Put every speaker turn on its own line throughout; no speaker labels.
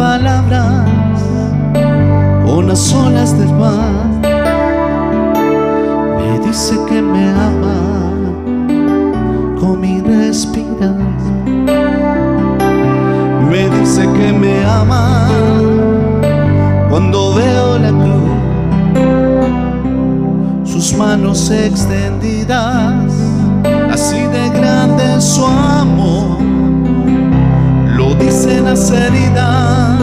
palabras, con las olas del mar. Ama cuando veo la cruz, sus manos extendidas, así de grande su amor. Lo dicen las heridas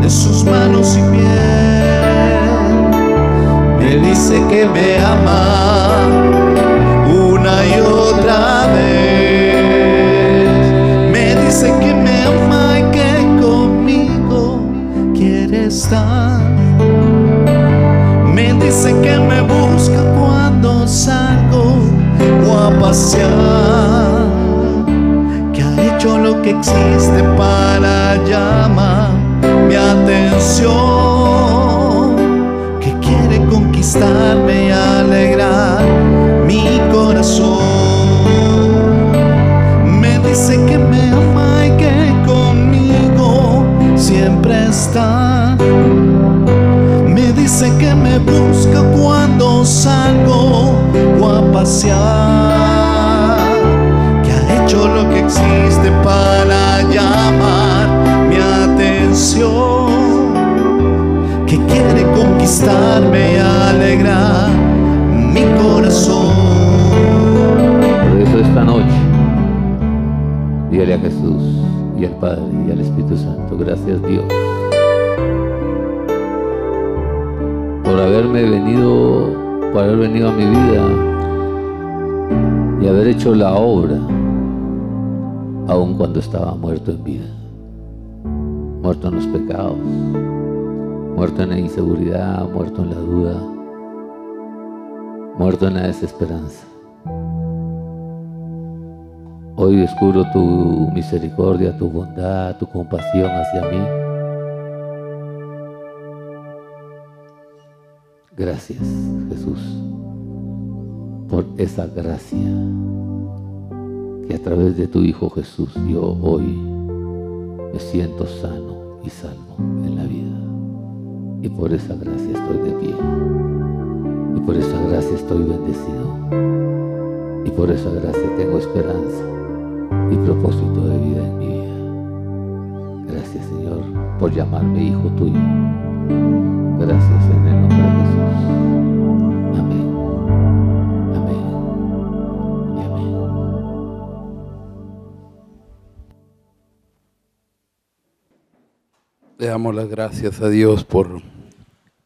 de sus manos y piel. Me dice que me ama una y otra vez. Que me busca cuando salgo a pasear. Que ha hecho lo que existe para llamar mi atención. Que quiere conquistarme y alegrar Que me busca cuando salgo o a pasear. Que ha hecho lo que existe para llamar mi atención. Que quiere conquistarme y alegrar mi corazón.
Por eso esta noche, dígale a Jesús y al Padre y al Espíritu Santo, gracias Dios por haberme venido, por haber venido a mi vida y haber hecho la obra, aun cuando estaba muerto en vida, muerto en los pecados, muerto en la inseguridad, muerto en la duda, muerto en la desesperanza. Hoy descubro tu misericordia, tu bondad, tu compasión hacia mí. Gracias, Jesús, por esa gracia que a través de tu Hijo Jesús yo hoy me siento sano y salvo en la vida. Y por esa gracia estoy de pie. Y por esa gracia estoy bendecido. Y por esa gracia tengo esperanza y propósito de vida en mi vida. Gracias Señor por llamarme hijo tuyo. Gracias
Le damos las gracias a Dios por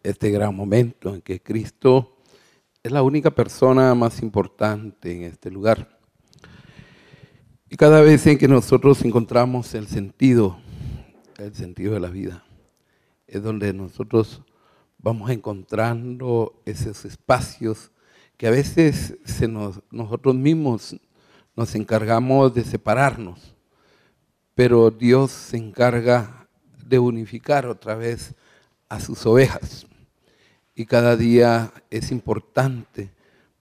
este gran momento en que Cristo es la única persona más importante en este lugar. Y cada vez en que nosotros encontramos el sentido, el sentido de la vida, es donde nosotros vamos encontrando esos espacios que a veces se nos- nosotros mismos nos encargamos de separarnos, pero Dios se encarga de unificar otra vez a sus ovejas. Y cada día es importante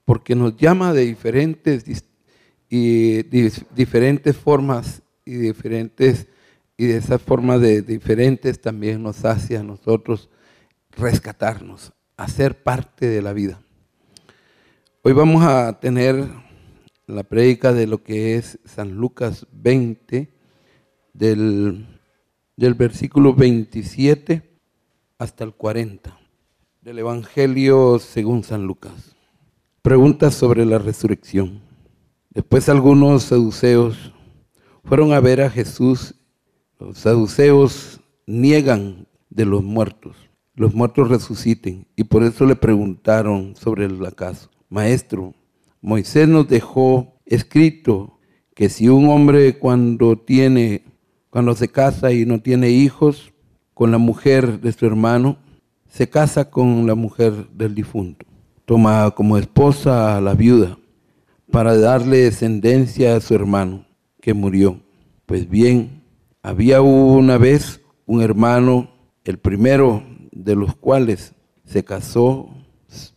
porque nos llama de diferentes y diferentes formas y diferentes y de esa forma de diferentes también nos hace a nosotros rescatarnos, hacer parte de la vida. Hoy vamos a tener la prédica de lo que es San Lucas 20, del, del versículo 27 hasta el 40, del Evangelio según San Lucas. Preguntas sobre la resurrección. Después algunos saduceos fueron a ver a Jesús. Los saduceos niegan de los muertos. Los muertos resuciten. Y por eso le preguntaron sobre el acaso. Maestro, Moisés nos dejó escrito que si un hombre cuando tiene, cuando se casa y no tiene hijos con la mujer de su hermano, se casa con la mujer del difunto. Toma como esposa a la viuda para darle descendencia a su hermano que murió. Pues bien, había una vez un hermano, el primero de los cuales se casó,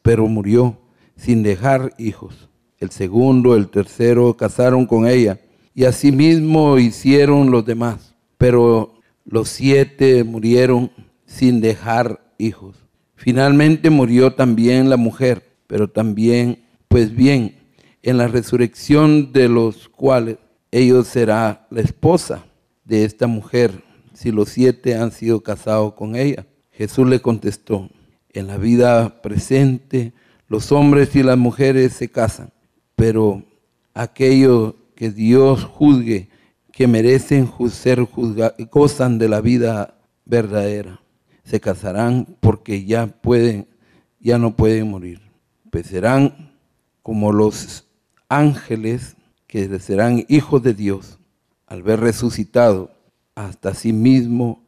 pero murió sin dejar hijos. El segundo, el tercero casaron con ella y asimismo hicieron los demás. Pero los siete murieron sin dejar hijos. Finalmente murió también la mujer, pero también, pues bien, en la resurrección de los cuales ellos será la esposa de esta mujer, si los siete han sido casados con ella. Jesús le contestó, en la vida presente los hombres y las mujeres se casan, pero aquellos que Dios juzgue que merecen ser juzgados, gozan de la vida verdadera se casarán porque ya pueden, ya no pueden morir. Pues serán como los ángeles que serán hijos de Dios al ver resucitado hasta sí mismo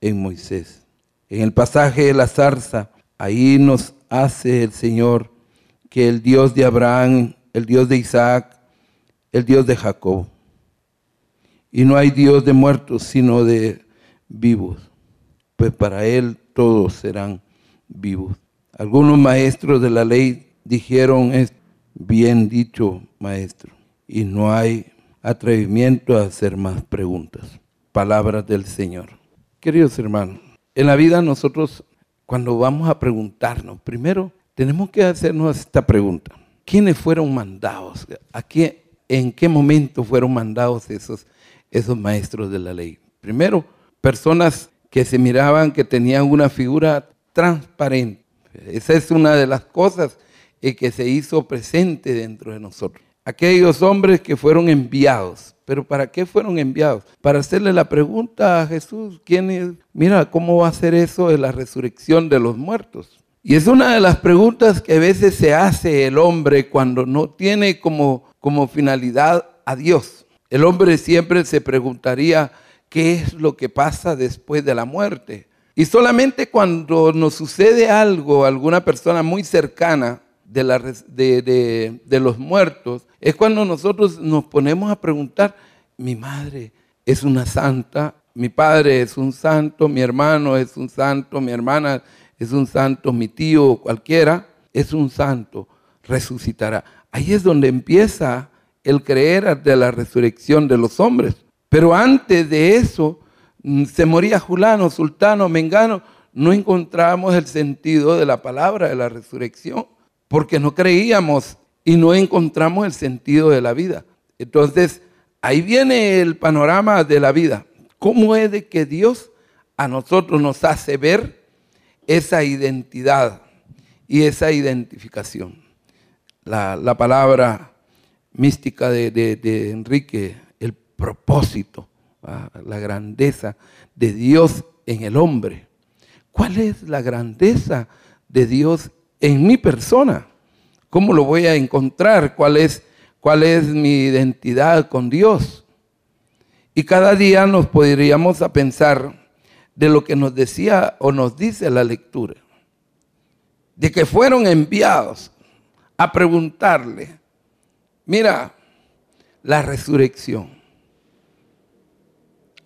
en Moisés. En el pasaje de la zarza, ahí nos hace el Señor que el Dios de Abraham, el Dios de Isaac, el Dios de Jacob. Y no hay Dios de muertos, sino de vivos pues para él todos serán vivos. Algunos maestros de la ley dijeron, es bien dicho maestro, y no hay atrevimiento a hacer más preguntas. Palabras del Señor. Queridos hermanos, en la vida nosotros cuando vamos a preguntarnos, primero tenemos que hacernos esta pregunta. ¿Quiénes fueron mandados? ¿A qué, ¿En qué momento fueron mandados esos, esos maestros de la ley? Primero, personas que se miraban que tenían una figura transparente. Esa es una de las cosas que se hizo presente dentro de nosotros. Aquellos hombres que fueron enviados. ¿Pero para qué fueron enviados? Para hacerle la pregunta a Jesús, ¿quién es? Mira, ¿cómo va a ser eso de la resurrección de los muertos? Y es una de las preguntas que a veces se hace el hombre cuando no tiene como, como finalidad a Dios. El hombre siempre se preguntaría, qué es lo que pasa después de la muerte. Y solamente cuando nos sucede algo, alguna persona muy cercana de, los muertos, es cuando nosotros nos ponemos a preguntar, mi madre es una santa, mi padre es un santo, mi hermano es un santo, mi hermana es un santo, mi tío cualquiera es un santo, resucitará. Ahí es donde empieza el creer de la resurrección de los hombres. Pero antes de eso, mm, se moría Julano, Sultano, Mengano, no encontrábamos el sentido de la palabra de la resurrección, porque no creíamos y no encontramos el sentido de la vida. Entonces, ahí viene el panorama de la vida. ¿Cómo es de que Dios a nosotros nos hace ver esa identidad y esa identificación? La, palabra mística de Enrique propósito, la grandeza de Dios en el hombre. ¿Cuál es la grandeza de Dios en mi persona? ¿Cómo lo voy a encontrar? ¿Cuál es, cuál es mi identidad con Dios? Y cada día nos podríamos a pensar de lo que nos decía o nos dice la lectura. De que fueron enviados a preguntarle, mira, la resurrección.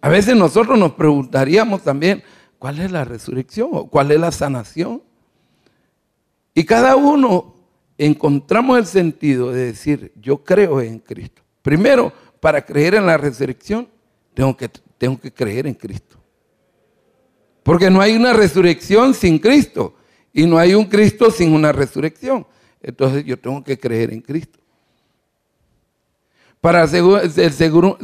A veces nosotros nos preguntaríamos también, ¿cuál es la resurrección o cuál es la sanación? Y cada uno encontramos el sentido de decir, yo creo en Cristo. Primero, para creer en la resurrección, tengo que, tengo que creer en Cristo. Porque no hay una resurrección sin Cristo y no hay un Cristo sin una resurrección. Entonces yo tengo que creer en Cristo. Para el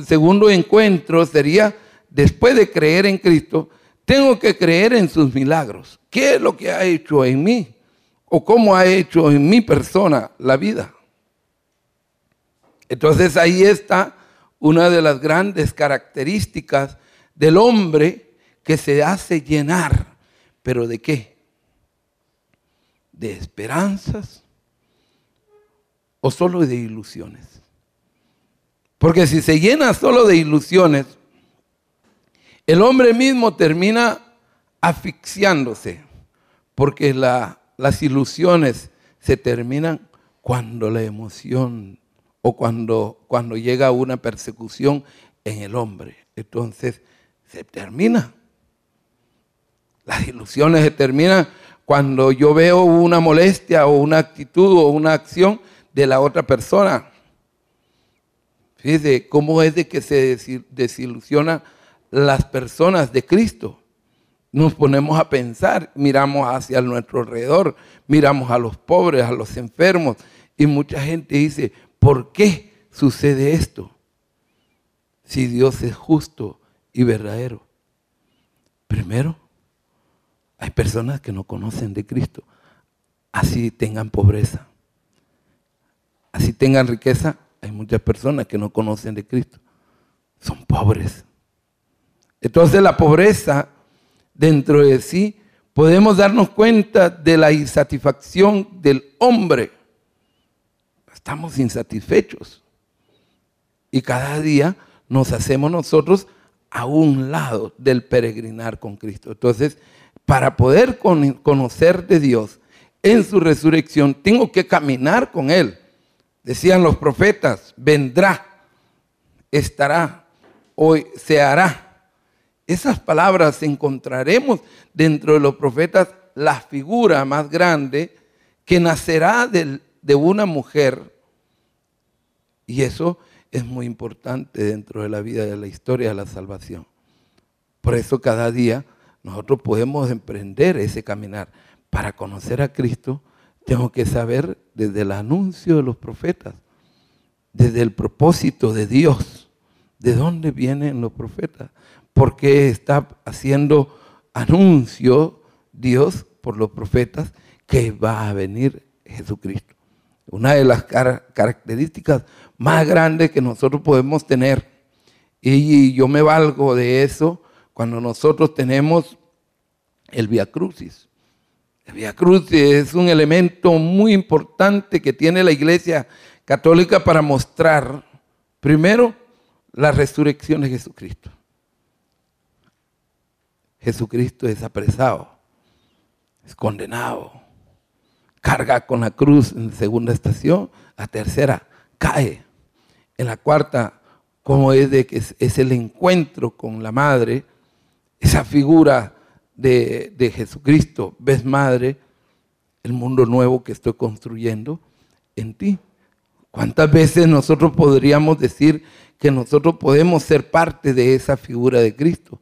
segundo encuentro sería después de creer en Cristo, tengo que creer en sus milagros. ¿Qué es lo que ha hecho en mí? ¿O cómo ha hecho en mi persona la vida? Entonces ahí está una de las grandes características del hombre que se hace llenar. ¿Pero de qué? ¿De esperanzas o solo de ilusiones? Porque si se llena solo de ilusiones, el hombre mismo termina asfixiándose porque las ilusiones se terminan cuando la emoción o cuando, cuando llega una persecución en el hombre. Entonces se termina. Las ilusiones se terminan cuando yo veo una molestia o una actitud o una acción de la otra persona. Fíjese cómo es de que se desilusiona las personas de Cristo. Nos ponemos a pensar, miramos hacia nuestro alrededor, miramos a los pobres, a los enfermos, y mucha gente dice, ¿por qué sucede esto? Si Dios es justo y verdadero. Primero, hay personas que no conocen de Cristo, así tengan pobreza, así tengan riqueza, hay muchas personas que no conocen de Cristo, son pobres. Entonces la pobreza dentro de sí, podemos darnos cuenta de la insatisfacción del hombre. Estamos insatisfechos. Y cada día nos hacemos nosotros a un lado del peregrinar con Cristo. Entonces, para poder conocer de Dios en su resurrección, tengo que caminar con Él. Decían los profetas, vendrá, estará, hoy se hará esas palabras encontraremos dentro de los profetas la figura más grande que nacerá de, de una mujer. Y eso es muy importante dentro de la vida de la historia de la salvación. Por eso cada día nosotros podemos emprender ese caminar. Para conocer a Cristo, tengo que saber desde el anuncio de los profetas, desde el propósito de Dios, de dónde vienen los profetas porque está haciendo anuncio Dios por los profetas que va a venir Jesucristo. Una de las características más grandes que nosotros podemos tener, y yo me valgo de eso cuando nosotros tenemos el Via Crucis. El Via Crucis es un elemento muy importante que tiene la Iglesia Católica para mostrar, primero, la resurrección de Jesucristo. Jesucristo es apresado, es condenado, carga con la cruz en la segunda estación, la tercera cae, en la cuarta, como es de que es, el encuentro con la madre, esa figura de, de Jesucristo, ves madre, el mundo nuevo que estoy construyendo en ti. ¿Cuántas veces nosotros podríamos decir que nosotros podemos ser parte de esa figura de Cristo?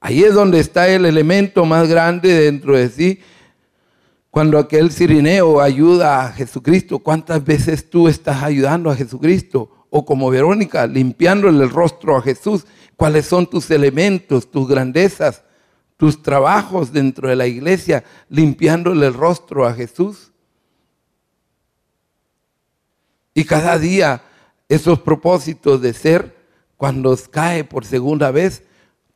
Ahí es donde está el elemento más grande dentro de sí. Cuando aquel sirineo ayuda a Jesucristo, ¿cuántas veces tú estás ayudando a Jesucristo? O como Verónica, limpiándole el rostro a Jesús. ¿Cuáles son tus elementos, tus grandezas, tus trabajos dentro de la iglesia, limpiándole el rostro a Jesús? Y cada día esos propósitos de ser, cuando cae por segunda vez,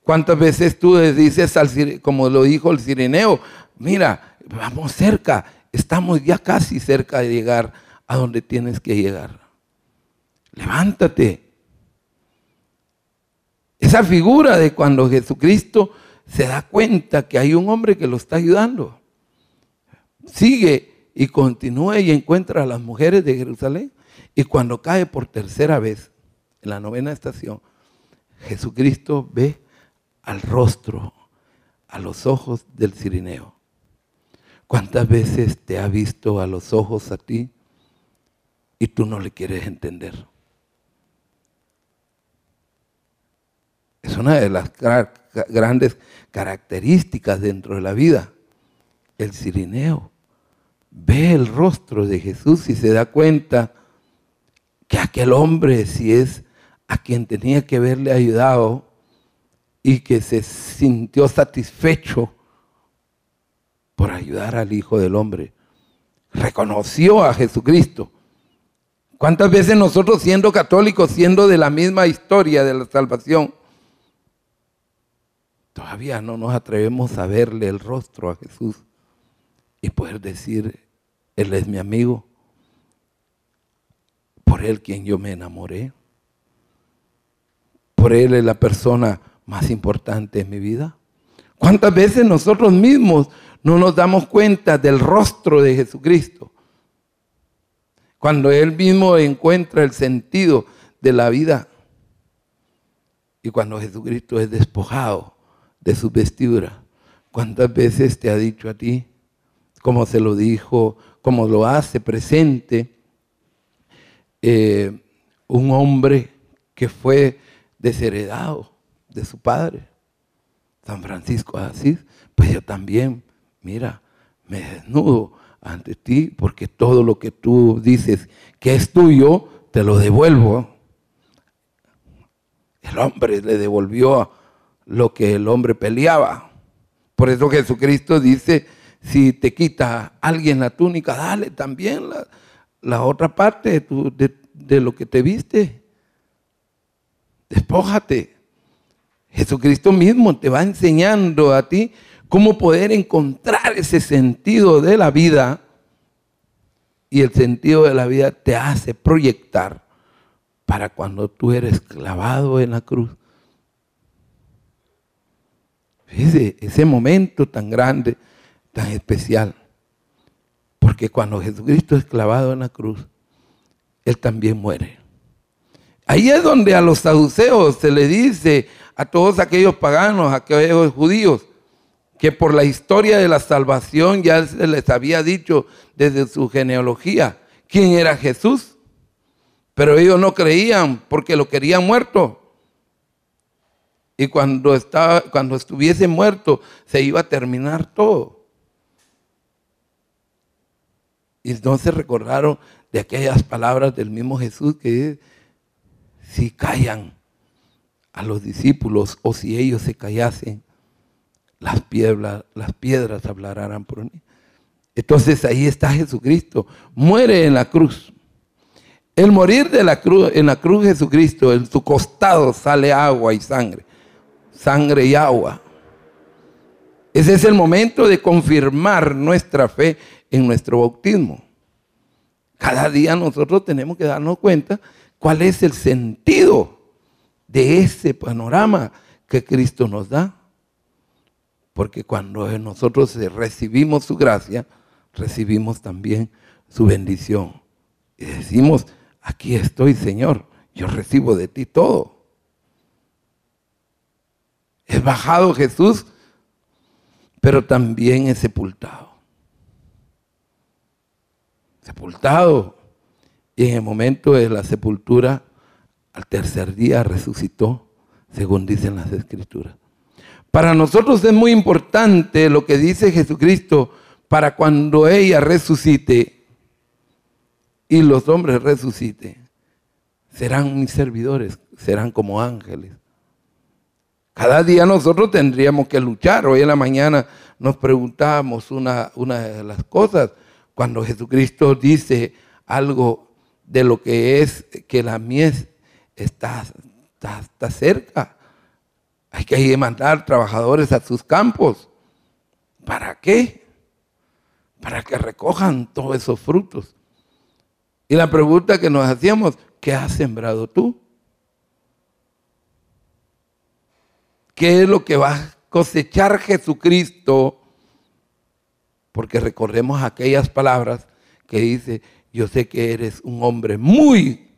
¿Cuántas veces tú dices, al, como lo dijo el sireneo, mira, vamos cerca, estamos ya casi cerca de llegar a donde tienes que llegar? Levántate. Esa figura de cuando Jesucristo se da cuenta que hay un hombre que lo está ayudando. Sigue y continúa y encuentra a las mujeres de Jerusalén. Y cuando cae por tercera vez en la novena estación, Jesucristo ve al rostro, a los ojos del cirineo. ¿Cuántas veces te ha visto a los ojos a ti y tú no le quieres entender? Es una de las grandes características dentro de la vida. El cirineo ve el rostro de Jesús y se da cuenta que aquel hombre, si es a quien tenía que haberle ayudado, y que se sintió satisfecho por ayudar al Hijo del Hombre. Reconoció a Jesucristo. ¿Cuántas veces nosotros siendo católicos, siendo de la misma historia de la salvación, todavía no nos atrevemos a verle el rostro a Jesús y poder decir, Él es mi amigo, por Él quien yo me enamoré, por Él es la persona más importante en mi vida? ¿Cuántas veces nosotros mismos no nos damos cuenta del rostro de Jesucristo? Cuando Él mismo encuentra el sentido de la vida y cuando Jesucristo es despojado de su vestidura. ¿Cuántas veces te ha dicho a ti, como se lo dijo, como lo hace presente, eh, un hombre que fue desheredado de su padre, San Francisco de Asís? Pues yo también, mira, me desnudo ante ti porque todo lo que tú dices que es tuyo, te lo devuelvo. El hombre le devolvió lo que el hombre peleaba. Por eso Jesucristo dice, si te quita alguien la túnica, dale también la, otra parte de, de lo que te viste. Despójate. Jesucristo mismo te va enseñando a ti cómo poder encontrar ese sentido de la vida. Y el sentido de la vida te hace proyectar para cuando tú eres clavado en la cruz. Fíjese, ese momento tan grande, tan especial. Porque cuando Jesucristo es clavado en la cruz, Él también muere. Ahí es donde a los saduceos se le dice, a todos aquellos paganos, a aquellos judíos, que por la historia de la salvación ya se les había dicho desde su genealogía quién era Jesús. Pero ellos no creían porque lo querían muerto. Y cuando, estaba, cuando estuviese muerto se iba a terminar todo. Y entonces recordaron de aquellas palabras del mismo Jesús que dice, si callan a los discípulos o si ellos se callasen, las piedras, las piedras hablarán por mí. Entonces ahí está Jesucristo, muere en la cruz. El morir de la cruz, en la cruz Jesucristo, en su costado sale agua y sangre. Sangre y agua. Ese es el momento de confirmar nuestra fe en nuestro bautismo. Cada día nosotros tenemos que darnos cuenta cuál es el sentido de ese panorama que Cristo nos da. Porque cuando nosotros recibimos su gracia, recibimos también su bendición. Y decimos, aquí estoy, Señor, yo recibo de ti todo. Es bajado Jesús, pero también es sepultado. Sepultado. Y en el momento de la sepultura, al tercer día resucitó, según dicen las escrituras. Para nosotros es muy importante lo que dice Jesucristo para cuando ella resucite y los hombres resuciten, serán mis servidores, serán como ángeles. Cada día nosotros tendríamos que luchar. Hoy en la mañana nos preguntábamos una, de las cosas, cuando Jesucristo dice algo de lo que es que la mies está, está, está cerca. Hay que mandar trabajadores a sus campos. ¿Para qué? Para que recojan todos esos frutos. Y la pregunta que nos hacíamos, ¿qué has sembrado tú? ¿Qué es lo que va a cosechar Jesucristo? Porque recordemos aquellas palabras que dice, yo sé que eres un hombre muy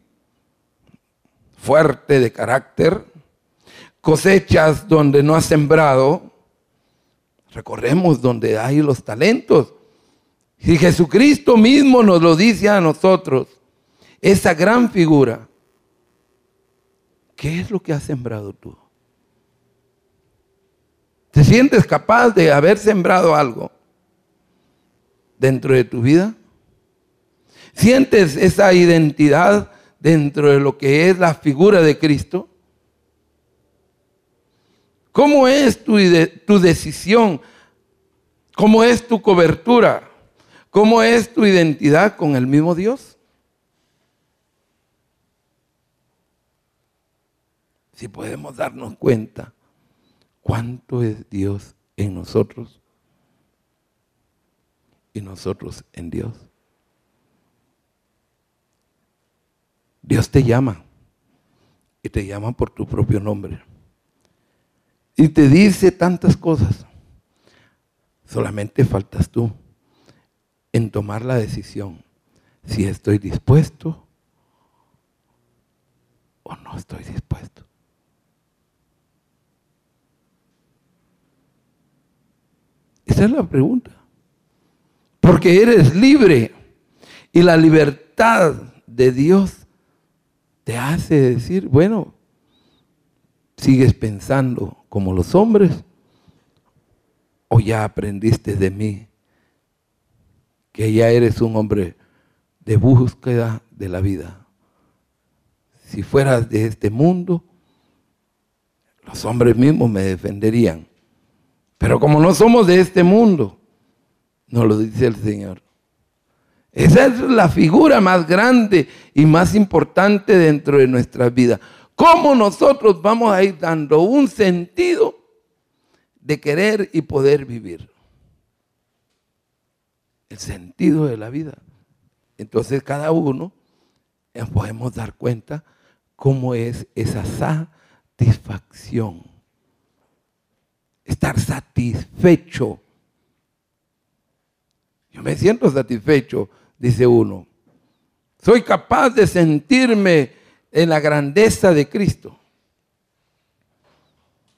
fuerte de carácter, cosechas donde no has sembrado, recordemos donde hay los talentos, si Jesucristo mismo nos lo dice a nosotros, esa gran figura, ¿qué es lo que has sembrado tú? ¿Te sientes capaz de haber sembrado algo dentro de tu vida? ¿Sientes esa identidad dentro de lo que es la figura de Cristo? ¿Cómo es tu, tu decisión? ¿Cómo es tu cobertura? ¿Cómo es tu identidad con el mismo Dios? Si podemos darnos cuenta cuánto es Dios en nosotros y nosotros en Dios. Dios te llama y te llama por tu propio nombre. Y te dice tantas cosas. Solamente faltas tú en tomar la decisión si estoy dispuesto o no estoy dispuesto. Esa es la pregunta. Porque eres libre y la libertad de Dios te hace decir, bueno, sigues pensando como los hombres o ya aprendiste de mí que ya eres un hombre de búsqueda de la vida. Si fueras de este mundo, los hombres mismos me defenderían. Pero como no somos de este mundo, nos lo dice el Señor. Esa es la figura más grande y más importante dentro de nuestra vida. ¿Cómo nosotros vamos a ir dando un sentido de querer y poder vivir? El sentido de la vida. Entonces cada uno podemos dar cuenta cómo es esa satisfacción. Estar satisfecho. Yo me siento satisfecho, dice uno. Soy capaz de sentirme en la grandeza de Cristo.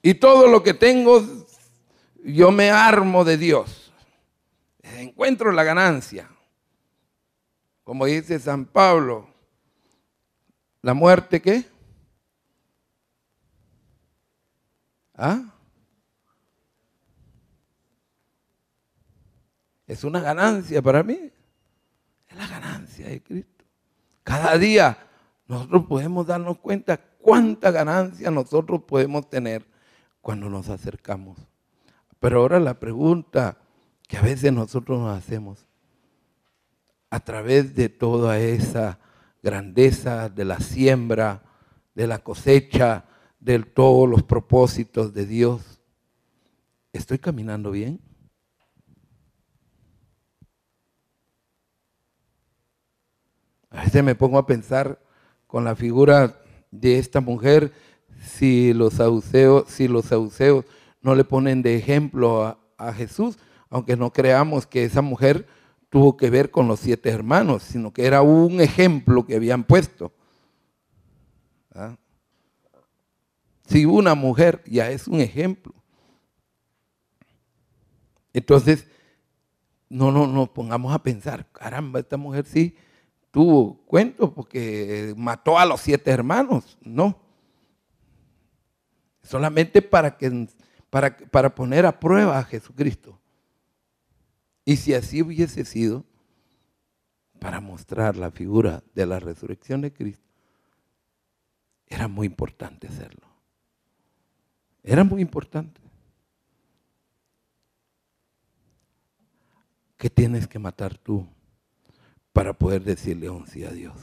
Y todo lo que tengo, yo me armo de Dios. Encuentro la ganancia. Como dice San Pablo, ¿la muerte qué? ¿Ah? Es una ganancia para mí. Es la ganancia de Cristo. Cada día nosotros podemos darnos cuenta cuánta ganancia nosotros podemos tener cuando nos acercamos. Pero ahora la pregunta que a veces nosotros nos hacemos, a través de toda esa grandeza de la siembra, de la cosecha, de todos los propósitos de Dios, ¿estoy caminando bien? A veces me pongo a pensar con la figura de esta mujer, si los saduceos, si los no le ponen de ejemplo a, a Jesús, aunque no creamos que esa mujer tuvo que ver con los siete hermanos, sino que era un ejemplo que habían puesto. ¿Ah? Si una mujer ya es un ejemplo. Entonces, no, no nos pongamos a pensar, caramba, esta mujer sí tuvo cuento porque mató a los siete hermanos, no. Solamente para, que, para, para poner a prueba a Jesucristo. Y si así hubiese sido, para mostrar la figura de la resurrección de Cristo, era muy importante hacerlo. Era muy importante. ¿Qué tienes que matar tú? Para poder decirle un sí a Dios.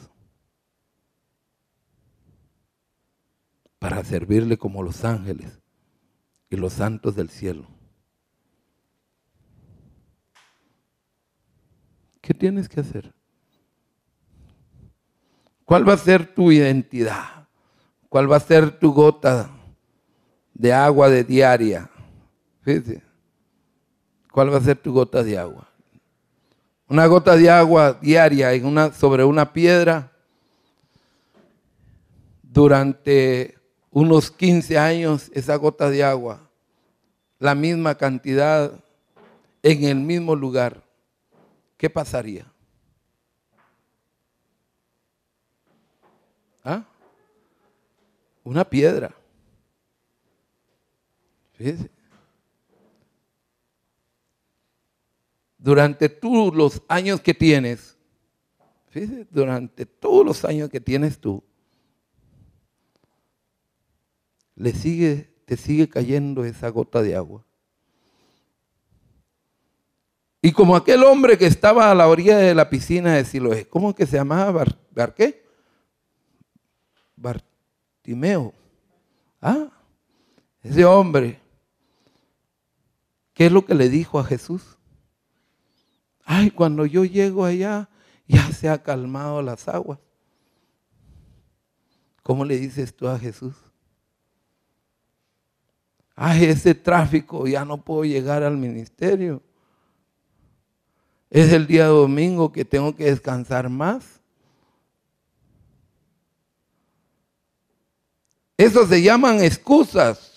Para servirle como los ángeles y los santos del cielo. ¿Qué tienes que hacer? ¿Cuál va a ser tu identidad? ¿Cuál va a ser tu gota de agua de diaria? Fíjate. ¿Cuál va a ser tu gota de agua? Una gota de agua diaria en una, sobre una piedra durante unos 15 años, esa gota de agua, la misma cantidad en el mismo lugar, ¿qué pasaría? ¿Ah? Una piedra. Fíjese. Durante todos los años que tienes, durante todos los años que tienes tú, le sigue, te sigue cayendo esa gota de agua. Y como aquel hombre que estaba a la orilla de la piscina de Siloé, ¿cómo que se llamaba? ¿Bar, qué? Bartimeo. Ah, ese hombre. ¿Qué es lo que le dijo a Jesús? Ay, cuando yo llego allá, ya se ha calmado las aguas. ¿Cómo le dices tú a Jesús? Ay, ese tráfico, ya no puedo llegar al ministerio. Es el día domingo que tengo que descansar más. Eso se llaman excusas.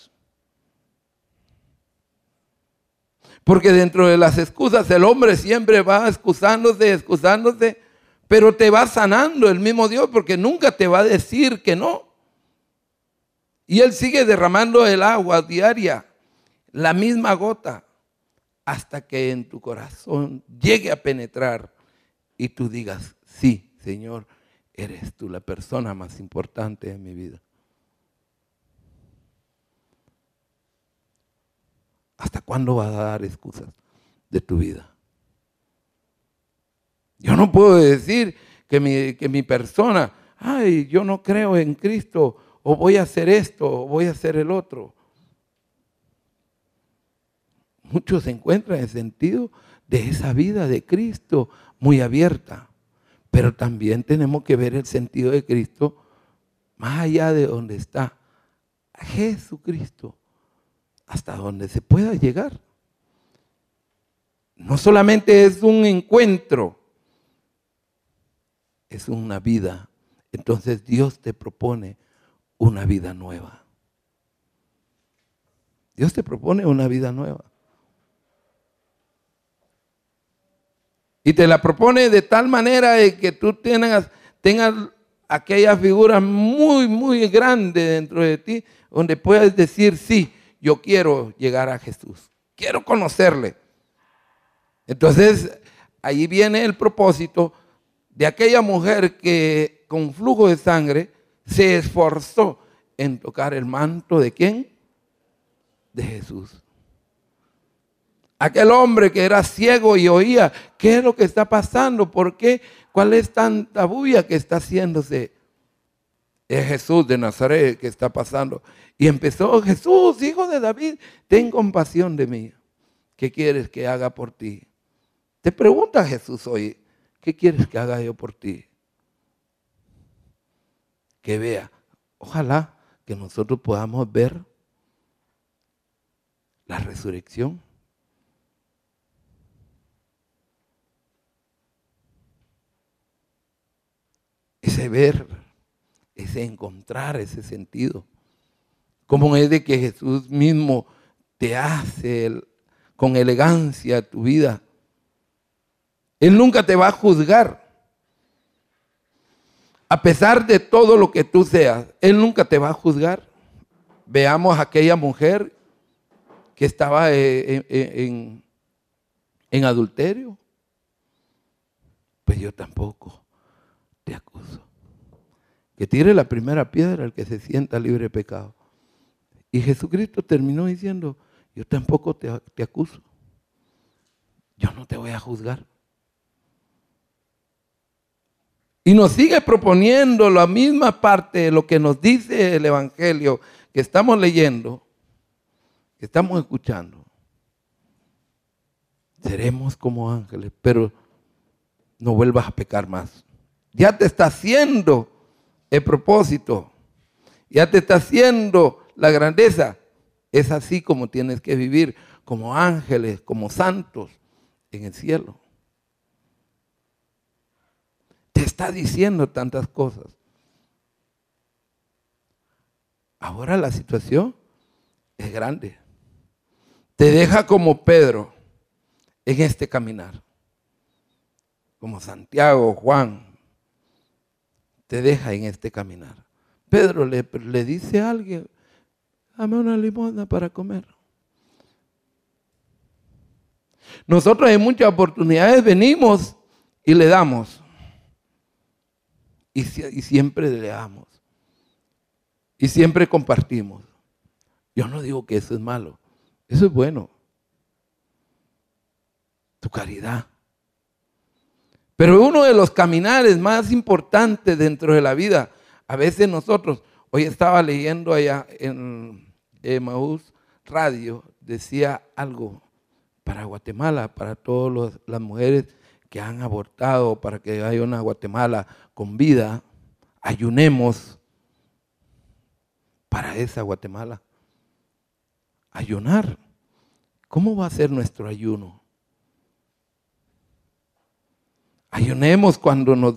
Porque dentro de las excusas el hombre siempre va excusándose, excusándose, pero te va sanando el mismo Dios porque nunca te va a decir que no. Y Él sigue derramando el agua diaria, la misma gota, hasta que en tu corazón llegue a penetrar y tú digas, sí, Señor, eres tú la persona más importante en mi vida. ¿Hasta cuándo vas a dar excusas de tu vida? Yo no puedo decir que mi, que mi persona, ay, yo no creo en Cristo, o voy a hacer esto, o voy a hacer el otro. Muchos se encuentran en el sentido de esa vida de Cristo muy abierta, pero también tenemos que ver el sentido de Cristo más allá de donde está Jesucristo hasta donde se pueda llegar. No solamente es un encuentro, es una vida. Entonces Dios te propone una vida nueva. Dios te propone una vida nueva. Y te la propone de tal manera de que tú tengas, tengas aquella figura muy, muy grande dentro de ti, donde puedas decir, sí, yo quiero llegar a Jesús, quiero conocerle. Entonces, ahí viene el propósito de aquella mujer que con flujo de sangre se esforzó en tocar el manto de quién? De Jesús. Aquel hombre que era ciego y oía, ¿qué es lo que está pasando? ¿Por qué? ¿Cuál es tanta bulla que está haciéndose? Es Jesús de Nazaret que está pasando. Y empezó, Jesús, hijo de David, ten compasión de mí. ¿Qué quieres que haga por ti? Te pregunta Jesús hoy, ¿qué quieres que haga yo por ti? Que vea. Ojalá que nosotros podamos ver la resurrección. Ese ver, ese encontrar ese sentido. ¿Cómo es de que Jesús mismo te hace con elegancia tu vida? Él nunca te va a juzgar. A pesar de todo lo que tú seas, Él nunca te va a juzgar. Veamos a aquella mujer que estaba eh, en, en adulterio. Pues yo tampoco te acuso. Que tire la primera piedra el que se sienta libre de pecado. Y Jesucristo terminó diciendo, yo tampoco te, acuso. Yo no te voy a juzgar. Y nos sigue proponiendo la misma parte de lo que nos dice el Evangelio que estamos leyendo, que estamos escuchando. Seremos como ángeles, pero no vuelvas a pecar más. Ya te está haciendo el propósito. Ya te está haciendo la grandeza es así como tienes que vivir, como ángeles, como santos en el cielo. Te está diciendo tantas cosas. Ahora la situación es grande. Te deja como Pedro en este caminar. Como Santiago, Juan. Te deja en este caminar. Pedro le, dice a alguien, dame una limosna para comer. Nosotros en muchas oportunidades venimos y le damos. Y, y, siempre le damos. Y siempre compartimos. Yo no digo que eso es malo. Eso es bueno. Tu caridad. Pero uno de los caminares más importantes dentro de la vida, a veces nosotros, hoy estaba leyendo allá en Emaús Radio decía algo para Guatemala, para todas las mujeres que han abortado, para que haya una Guatemala con vida, ayunemos para esa Guatemala. Ayunar. ¿Cómo va a ser nuestro ayuno? Ayunemos cuando nos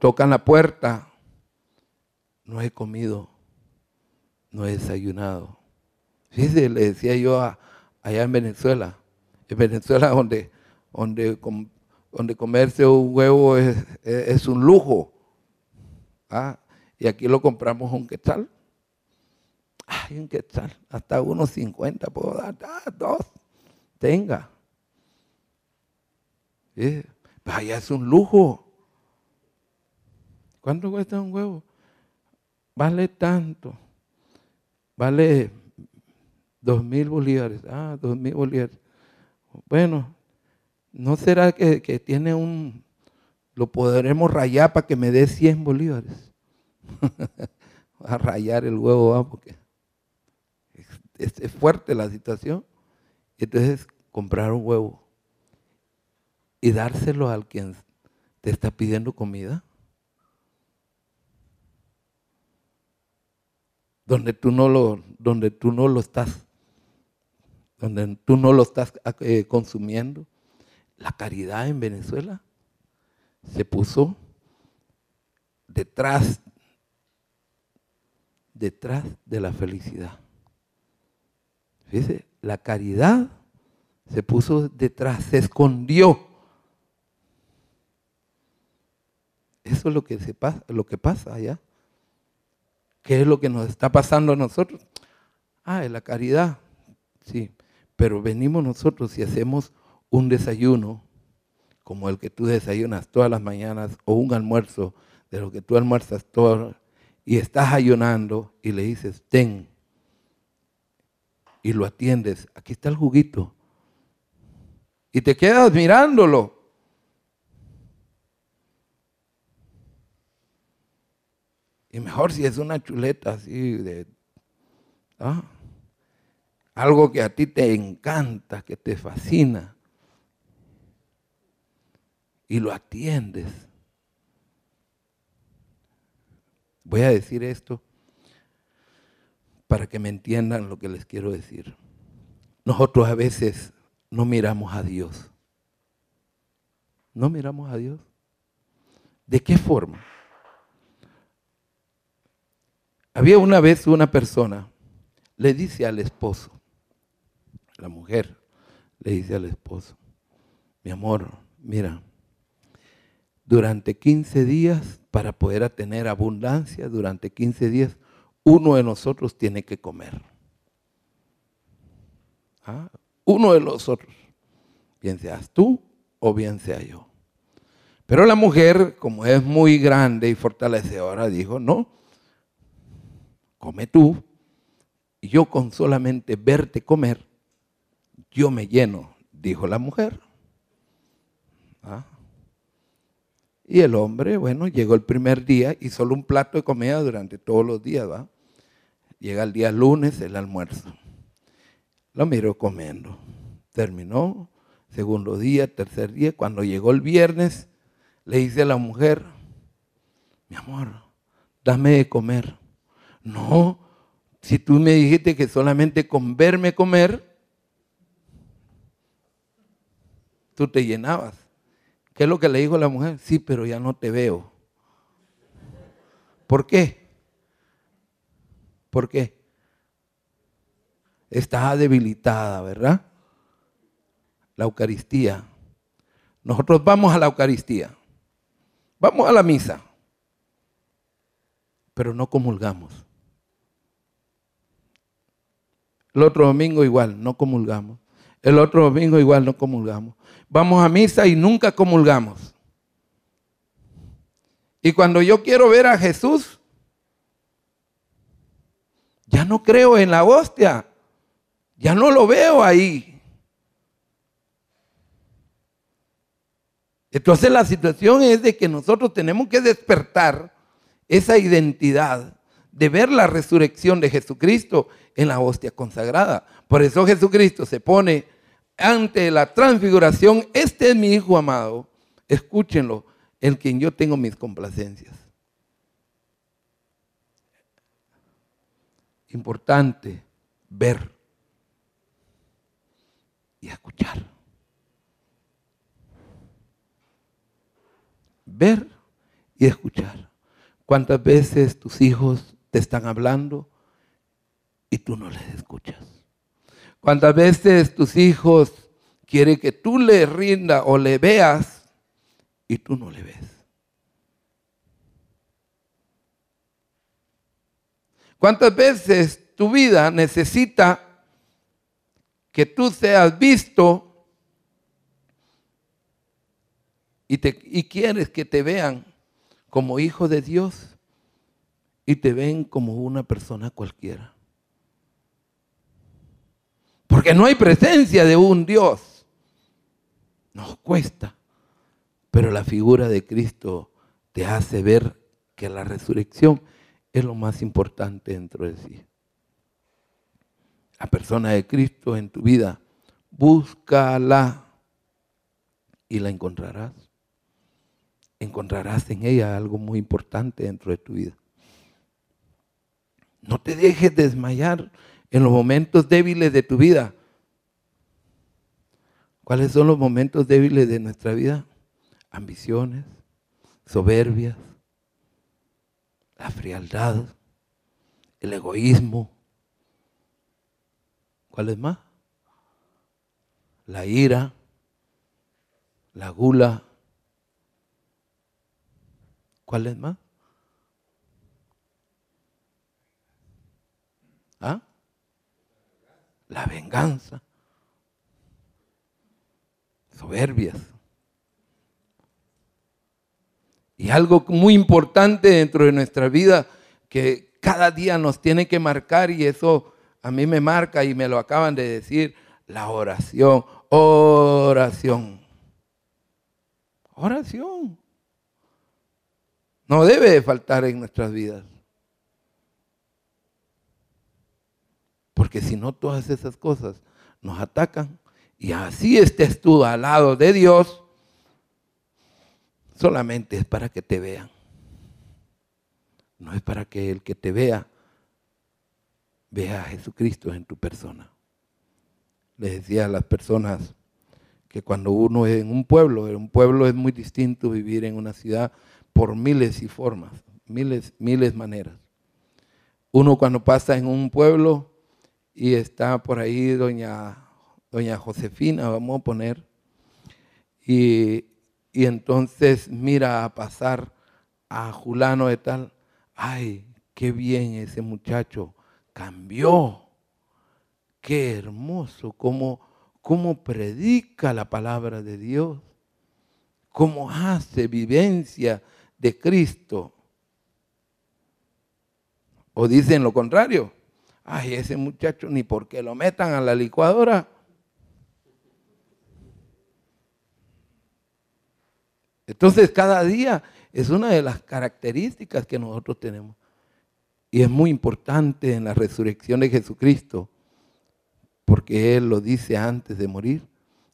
tocan la puerta. No he comido, no he desayunado. Fíjese, le decía yo allá en Venezuela, en Venezuela donde, donde, donde comerse un huevo es, un lujo. ¿ah? Y aquí lo compramos un quetzal. Ay, un quetzal, hasta unos 50 puedo dar, ah, dos, tenga. Vaya, es un lujo. ¿Cuánto cuesta un huevo? Vale tanto. Vale dos mil bolívares. Ah, dos mil bolívares. Bueno, ¿no será que, tiene un... lo podremos rayar para que me dé 100 bolívares? a rayar el huevo, porque es, es, fuerte la situación. Entonces, comprar un huevo y dárselo al quien te está pidiendo comida. Donde tú no lo, donde tú no lo estás, donde tú no lo estás eh, consumiendo. La caridad en Venezuela se puso detrás, detrás de la felicidad. Fíjese, la caridad se puso detrás, se escondió Eso es lo que, se pasa, lo que pasa allá. ¿Qué es lo que nos está pasando a nosotros? Ah, es la caridad. Sí, pero venimos nosotros y hacemos un desayuno como el que tú desayunas todas las mañanas o un almuerzo de lo que tú almuerzas todo y estás ayunando y le dices, ten, y lo atiendes, aquí está el juguito. Y te quedas mirándolo. Y mejor si es una chuleta así de... ¿ah? Algo que a ti te encanta, que te fascina. Y lo atiendes. Voy a decir esto para que me entiendan lo que les quiero decir. Nosotros a veces no miramos a Dios. No miramos a Dios. ¿De qué forma? Había una vez una persona, le dice al esposo, la mujer le dice al esposo, mi amor, mira, durante 15 días, para poder tener abundancia, durante 15 días, uno de nosotros tiene que comer. ¿Ah? Uno de nosotros, bien seas tú o bien sea yo. Pero la mujer, como es muy grande y fortalecedora, dijo, no, come tú, y yo con solamente verte comer, yo me lleno, dijo la mujer. ¿Ah? Y el hombre, bueno, llegó el primer día y solo un plato de comida durante todos los días, ¿va? Llega el día lunes el almuerzo. Lo miró comiendo. Terminó, segundo día, tercer día. Cuando llegó el viernes, le dice a la mujer, mi amor, dame de comer. No, si tú me dijiste que solamente con verme comer, tú te llenabas. ¿Qué es lo que le dijo la mujer? Sí, pero ya no te veo. ¿Por qué? ¿Por qué? Está debilitada, ¿verdad? La Eucaristía. Nosotros vamos a la Eucaristía. Vamos a la misa. Pero no comulgamos. El otro domingo igual, no comulgamos. El otro domingo igual no comulgamos. Vamos a misa y nunca comulgamos. Y cuando yo quiero ver a Jesús, ya no creo en la hostia. Ya no lo veo ahí. Entonces la situación es de que nosotros tenemos que despertar esa identidad de ver la resurrección de Jesucristo en la hostia consagrada. Por eso Jesucristo se pone ante la transfiguración, este es mi Hijo amado, escúchenlo, en quien yo tengo mis complacencias. Importante ver y escuchar. ver y escuchar. ¿Cuántas veces tus hijos te están hablando y tú no les escuchas? ¿Cuántas veces tus hijos quieren que tú le rinda o le veas y tú no le ves? ¿Cuántas veces tu vida necesita que tú seas visto y, te, y quieres que te vean como hijo de Dios y te ven como una persona cualquiera? Porque no hay presencia de un Dios. Nos cuesta. Pero la figura de Cristo te hace ver que la resurrección es lo más importante dentro de sí. La persona de Cristo en tu vida, búscala y la encontrarás. Encontrarás en ella algo muy importante dentro de tu vida. No te dejes desmayar en los momentos débiles de tu vida. ¿Cuáles son los momentos débiles de nuestra vida? Ambiciones, soberbias, la frialdad, el egoísmo. ¿Cuál es más? La ira, la gula. ¿Cuál es más? ¿Ah? La venganza. Soberbias. Y algo muy importante dentro de nuestra vida que cada día nos tiene que marcar y eso a mí me marca y me lo acaban de decir, la oración, oración. Oración. No debe de faltar en nuestras vidas. Porque si no, todas esas cosas nos atacan. Y así estés tú al lado de Dios, solamente es para que te vean. No es para que el que te vea vea a Jesucristo en tu persona. Les decía a las personas que cuando uno es en un pueblo, en un pueblo es muy distinto vivir en una ciudad por miles y formas, miles, miles maneras. Uno cuando pasa en un pueblo y está por ahí doña, doña Josefina, vamos a poner, y y entonces mira a pasar a Julano de tal, ay, qué bien ese muchacho, cambió, qué hermoso, cómo, cómo predica la palabra de Dios, cómo hace vivencia de Cristo. O dicen lo contrario, ay, ese muchacho ni porque lo metan a la licuadora, Entonces cada día es una de las características que nosotros tenemos. Y es muy importante en la resurrección de Jesucristo, porque Él lo dice antes de morir.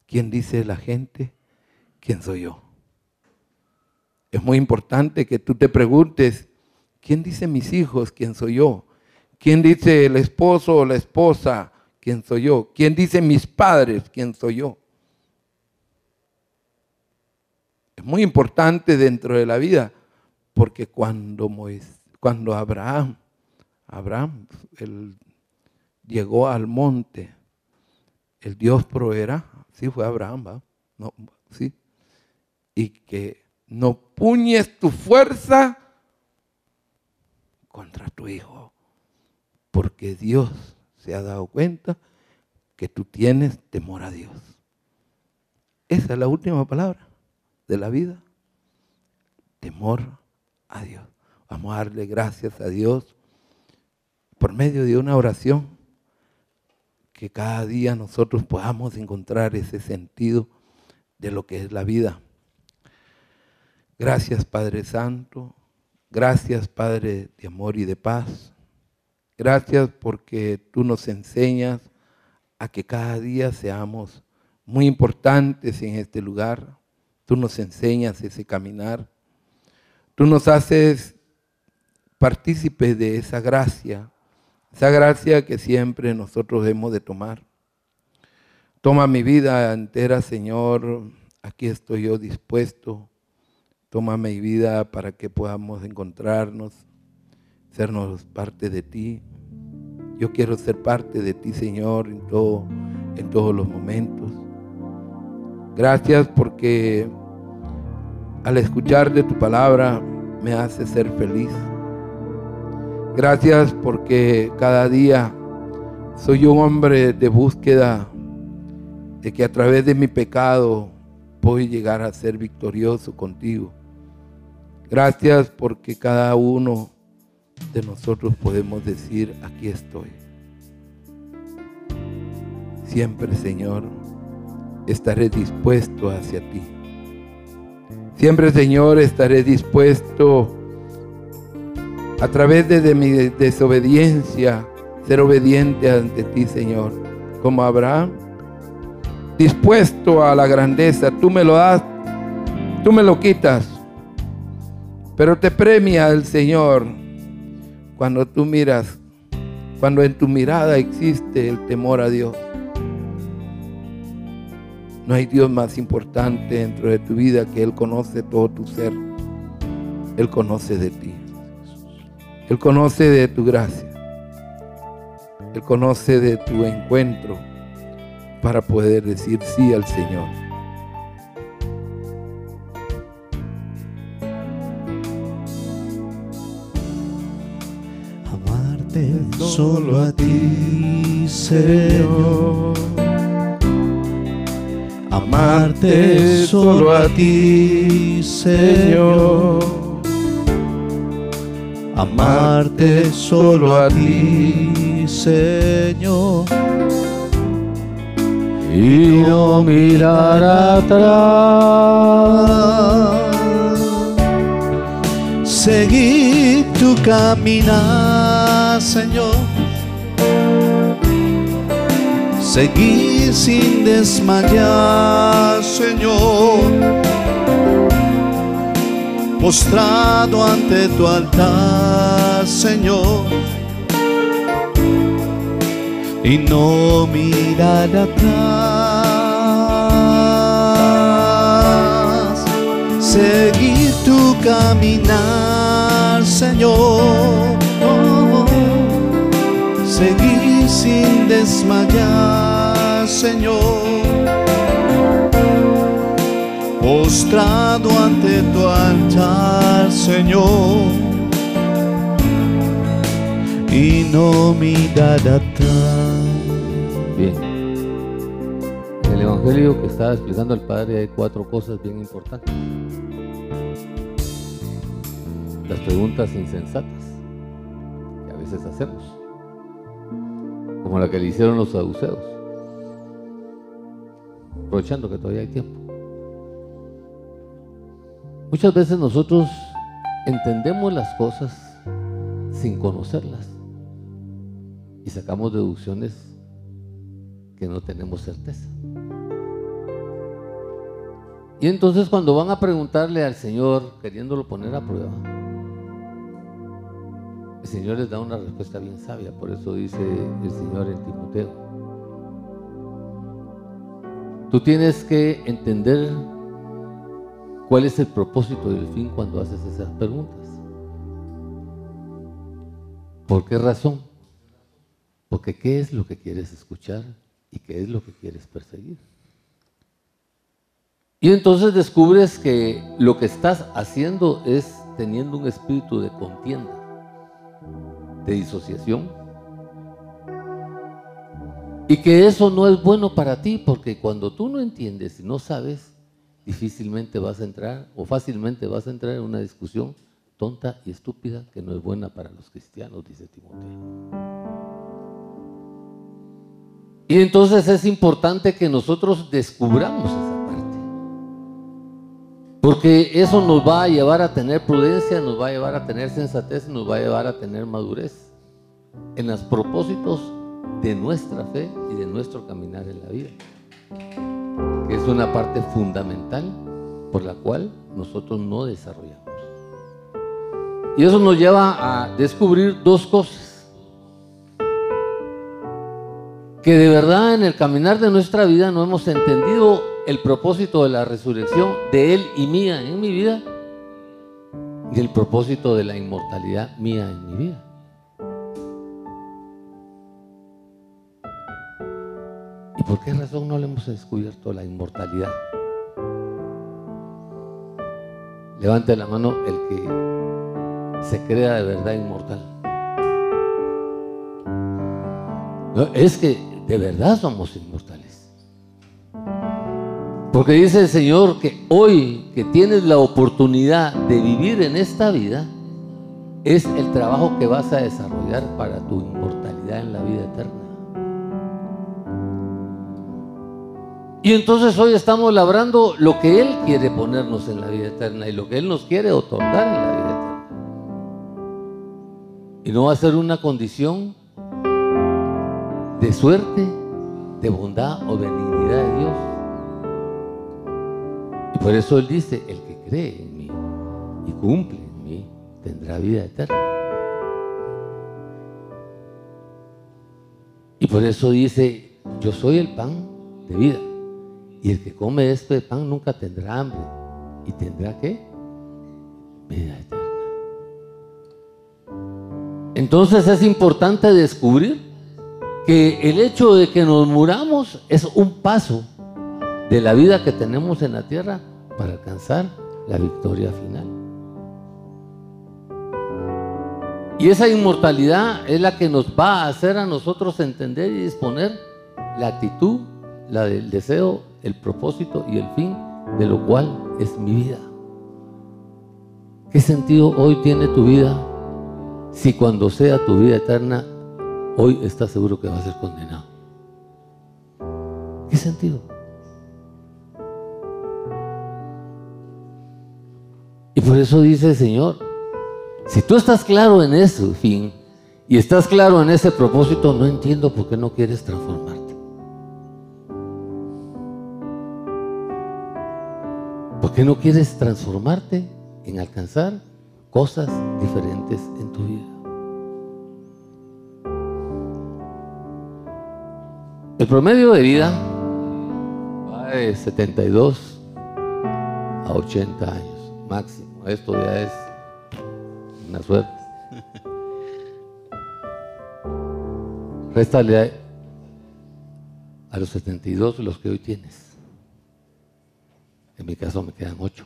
¿Quién dice la gente? ¿Quién soy yo? Es muy importante que tú te preguntes, ¿quién dice mis hijos? ¿Quién soy yo? ¿Quién dice el esposo o la esposa? ¿Quién soy yo? ¿Quién dice mis padres? ¿Quién soy yo? Es muy importante dentro de la vida, porque cuando, cuando Abraham, Abraham él llegó al monte, el Dios proveerá, sí fue Abraham, ¿va? No, sí, y que no puñes tu fuerza contra tu hijo, porque Dios se ha dado cuenta que tú tienes temor a Dios. Esa es la última palabra de la vida? Temor a Dios. Vamos a darle gracias a Dios por medio de una oración que cada día nosotros podamos encontrar ese sentido de lo que es la vida. Gracias Padre Santo, gracias Padre de amor y de paz. Gracias porque tú nos enseñas a que cada día seamos muy importantes en este lugar, Tú nos enseñas ese caminar. Tú nos haces partícipes de esa gracia, esa gracia que siempre nosotros hemos de tomar. Toma mi vida entera, Señor. Aquí estoy yo dispuesto Toma mi vida para que podamos encontrarnos, sernos parte de ti. Yo quiero ser parte de ti, Señor, en, todo, en todos los momentos. Gracias porque al escuchar de tu palabra me hace ser feliz. Gracias porque cada día soy un hombre de búsqueda de que a través de mi pecado puedo llegar a ser victorioso contigo. Gracias porque cada uno de nosotros podemos decir, aquí estoy. Siempre, Señor, estaré dispuesto hacia ti. Siempre, Señor, estaré dispuesto a través de, mi desobediencia, ser obediente ante ti, Señor. Como Abraham, dispuesto a la grandeza, tú me lo das, tú me lo quitas pero te premia el Señor cuando tú miras, cuando en tu mirada existe el temor a Dios. No hay Dios más importante dentro de tu vida que Él conoce todo tu ser. Él conoce de ti. Él conoce de tu gracia. Él conoce de tu encuentro para poder decir sí al Señor.
Solo a ti, Señor. Amarte solo a ti, Señor. Amarte solo a ti, Señor. Y no mirar atrás. Seguir tu caminar Señor. Seguir sin desmayar, Señor. Postrado ante tu altar, Señor. Y no mirar atrás. Seguir tu caminar, Señor seguir sin desmayar, Señor. Postrado ante tu altar, Señor. Y no mirar atrás.
Bien. En el Evangelio que estaba explicando el Padre hay cuatro cosas bien importantes. Las preguntas insensatas que a veces hacemos como la que le hicieron los saduceos, aprovechando que todavía hay tiempo. Muchas veces nosotros entendemos las cosas sin conocerlas y sacamos deducciones que no tenemos certeza. Y entonces cuando van a preguntarle al Señor, queriéndolo poner a prueba, el Señor les da una respuesta bien sabia, por eso dice el Señor en Timoteo. Tú tienes que entender cuál es el propósito del fin cuando haces esas preguntas. ¿Por qué razón? Porque qué es lo que quieres escuchar y qué es lo que quieres perseguir. Y entonces descubres que lo que estás haciendo es teniendo un espíritu de contienda de disociación. Y que eso no es bueno para ti, porque cuando tú no entiendes y no sabes, difícilmente vas a entrar o fácilmente vas a entrar en una discusión tonta y estúpida que no es buena para los cristianos, dice Timoteo. Y entonces es importante que nosotros descubramos. Porque eso nos va a llevar a tener prudencia, nos va a llevar a tener sensatez, nos va a llevar a tener madurez en los propósitos de nuestra fe y de nuestro caminar en la vida. Es una parte fundamental por la cual nosotros no desarrollamos. Y eso nos lleva a descubrir dos cosas. Que de verdad en el caminar de nuestra vida no hemos entendido el propósito de la resurrección de Él y mía en mi vida y el propósito de la inmortalidad mía en mi vida. ¿Y por qué razón no le hemos descubierto la inmortalidad? Levante la mano el que se crea de verdad inmortal. es que de verdad somos inmortales. Porque dice el Señor que hoy que tienes la oportunidad de vivir en esta vida, es el trabajo que vas a desarrollar para tu inmortalidad en la vida eterna. Y entonces hoy estamos labrando lo que Él quiere ponernos en la vida eterna y lo que Él nos quiere otorgar en la vida eterna. Y no va a ser una condición de suerte, de bondad o benignidad de Dios. Y por eso Él dice, el que cree en mí y cumple en mí, tendrá vida eterna. Y por eso dice, yo soy el pan de vida. Y el que come este pan nunca tendrá hambre. ¿Y tendrá qué? Vida eterna. Entonces es importante descubrir que el hecho de que nos muramos es un paso de la vida que tenemos en la tierra para alcanzar la victoria final. Y esa inmortalidad es la que nos va a hacer a nosotros entender y disponer la actitud, la del deseo el propósito y el fin de lo cual es mi vida. ¿Qué sentido hoy tiene tu vida si cuando sea tu vida eterna, hoy estás seguro que va a ser condenado? ¿Qué sentido? Y por eso dice el Señor, si tú estás claro en ese fin y estás claro en ese propósito, no entiendo por qué no quieres transformar. ¿Por qué no quieres transformarte en alcanzar cosas diferentes en tu vida? El promedio de vida va de 72 a 80 años máximo. Esto ya es una suerte. Réstale a los 72 los que hoy tienes. En mi caso me quedan ocho.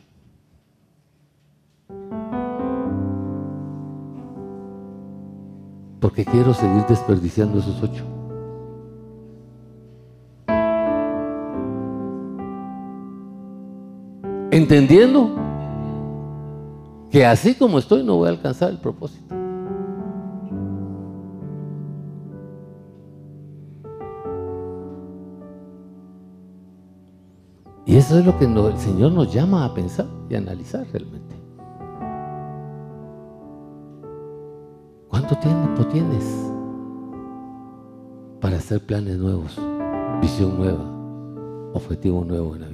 Porque quiero seguir desperdiciando esos ocho. Entendiendo que así como estoy no voy a alcanzar el propósito. Y eso es lo que el Señor nos llama a pensar y analizar realmente. ¿Cuánto tiempo tienes para hacer planes nuevos, visión nueva, objetivo nuevo en la vida?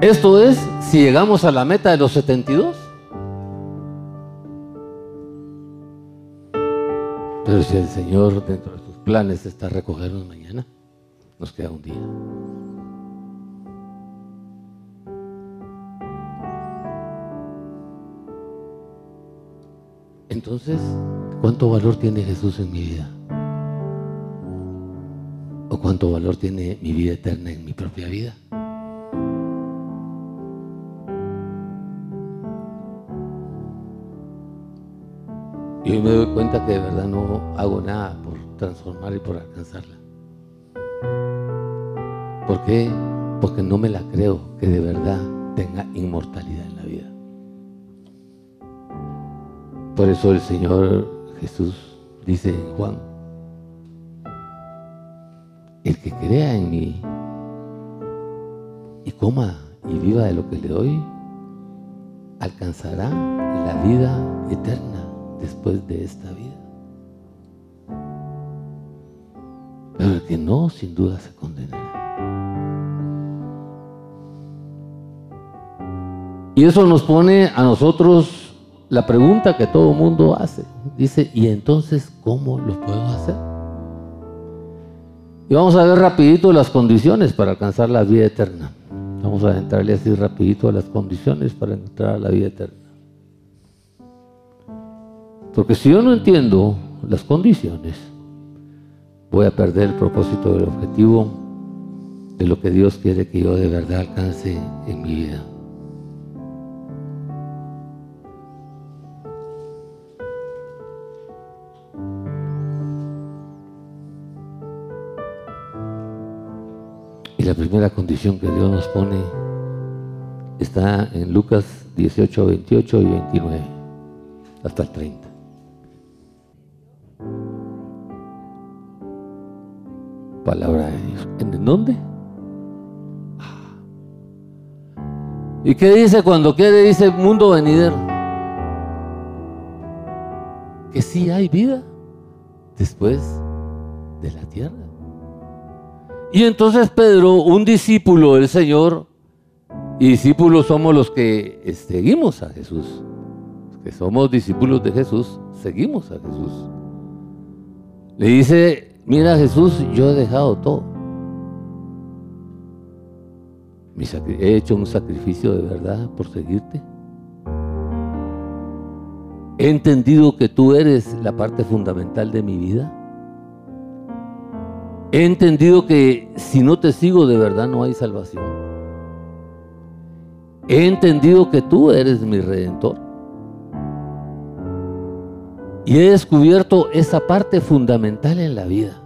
Esto es si llegamos a la meta de los 72. Pero si el Señor dentro de planes está recogernos mañana. Nos queda un día. Entonces, ¿cuánto valor tiene Jesús en mi vida? ¿O cuánto valor tiene mi vida eterna en mi propia vida? Y me doy cuenta que de verdad no hago nada por transformar y por alcanzarla. ¿Por qué? Porque no me la creo que de verdad tenga inmortalidad en la vida. Por eso el Señor Jesús dice en Juan, el que crea en mí y coma y viva de lo que le doy, alcanzará la vida eterna después de esta vida. Pero el que no, sin duda se condenará. Y eso nos pone a nosotros la pregunta que todo mundo hace. Dice, ¿y entonces cómo lo puedo hacer? Y vamos a ver rapidito las condiciones para alcanzar la vida eterna. Vamos a entrarle así rapidito a las condiciones para entrar a la vida eterna. Porque si yo no entiendo las condiciones, voy a perder el propósito del objetivo de lo que Dios quiere que yo de verdad alcance en mi vida. Y la primera condición que Dios nos pone está en Lucas 18, 28 y 29, hasta el 30. Palabra de Dios. ¿En dónde? ¿Y qué dice cuando quiere? Dice mundo venidero. Que sí hay vida después de la tierra. Y entonces Pedro, un discípulo del Señor, y discípulos somos los que seguimos a Jesús, que somos discípulos de Jesús, seguimos a Jesús. Le dice, mira Jesús, yo he dejado todo. He hecho un sacrificio de verdad por seguirte. He entendido que tú eres la parte fundamental de mi vida. He entendido que si no te sigo de verdad no hay salvación. He entendido que tú eres mi redentor. Y he descubierto esa parte fundamental en la vida.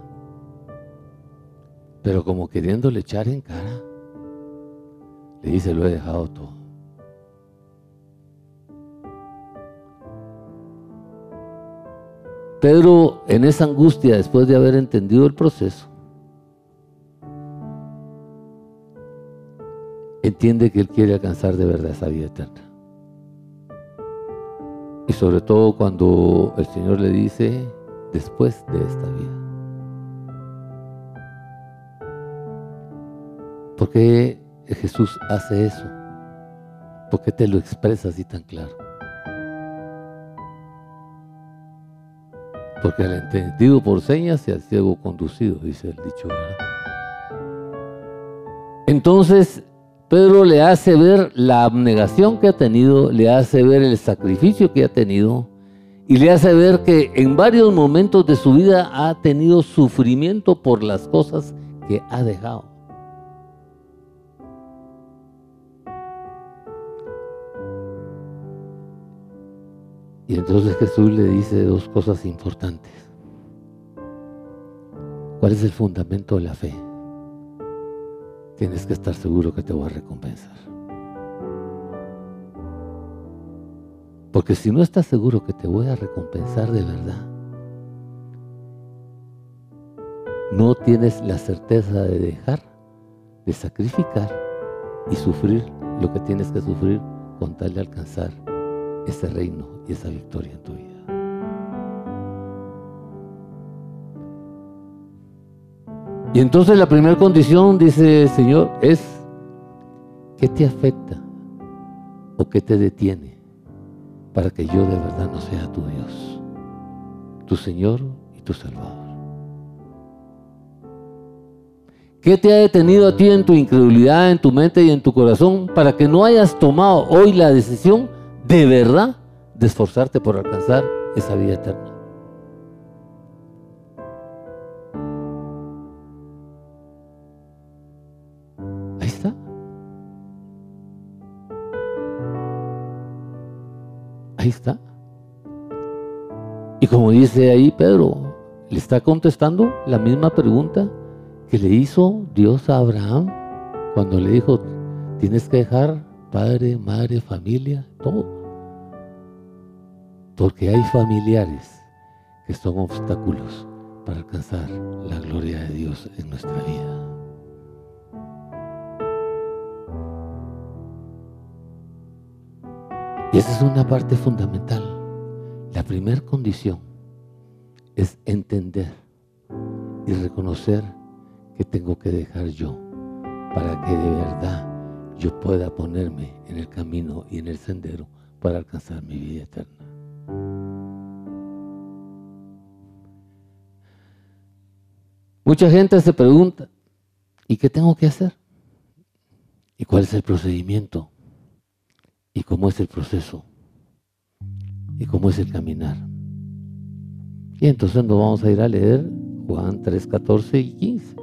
Pero como queriéndole echar en cara, le dice, lo he dejado todo. Pedro, en esa angustia, después de haber entendido el proceso, entiende que Él quiere alcanzar de verdad esa vida eterna. Y sobre todo cuando el Señor le dice, después de esta vida. ¿Por qué Jesús hace eso? ¿Por qué te lo expresa así tan claro? Porque al entendido por señas y al ciego conducido, dice el dicho. Entonces, Pedro le hace ver la abnegación que ha tenido, le hace ver el sacrificio que ha tenido y le hace ver que en varios momentos de su vida ha tenido sufrimiento por las cosas que ha dejado. Y entonces Jesús le dice dos cosas importantes. ¿Cuál es el fundamento de la fe? Tienes que estar seguro que te voy a recompensar. Porque si no estás seguro que te voy a recompensar de verdad, no tienes la certeza de dejar, de sacrificar y sufrir lo que tienes que sufrir con tal de alcanzar ese reino y esa victoria en tu vida. Y entonces la primera condición, dice el Señor, es ¿qué te afecta o qué te detiene para que yo de verdad no sea tu Dios, tu Señor y tu Salvador? ¿Qué te ha detenido a ti en tu incredulidad, en tu mente y en tu corazón para que no hayas tomado hoy la decisión de verdad de esforzarte por alcanzar esa vida eterna? Ahí está. Y como dice ahí Pedro, le está contestando la misma pregunta que le hizo Dios a Abraham cuando le dijo, tienes que dejar padre, madre, familia, todo. Porque hay familiares que son obstáculos para alcanzar la gloria de Dios en nuestra vida. Y esa es una parte fundamental. La primera condición es entender y reconocer que tengo que dejar yo para que de verdad yo pueda ponerme en el camino y en el sendero para alcanzar mi vida eterna. Mucha gente se pregunta, ¿y qué tengo que hacer? ¿Y cuál es el procedimiento? ¿Y cómo es el proceso? ¿Y cómo es el caminar? Y entonces nos vamos a ir a leer Juan 3, 14 y 15.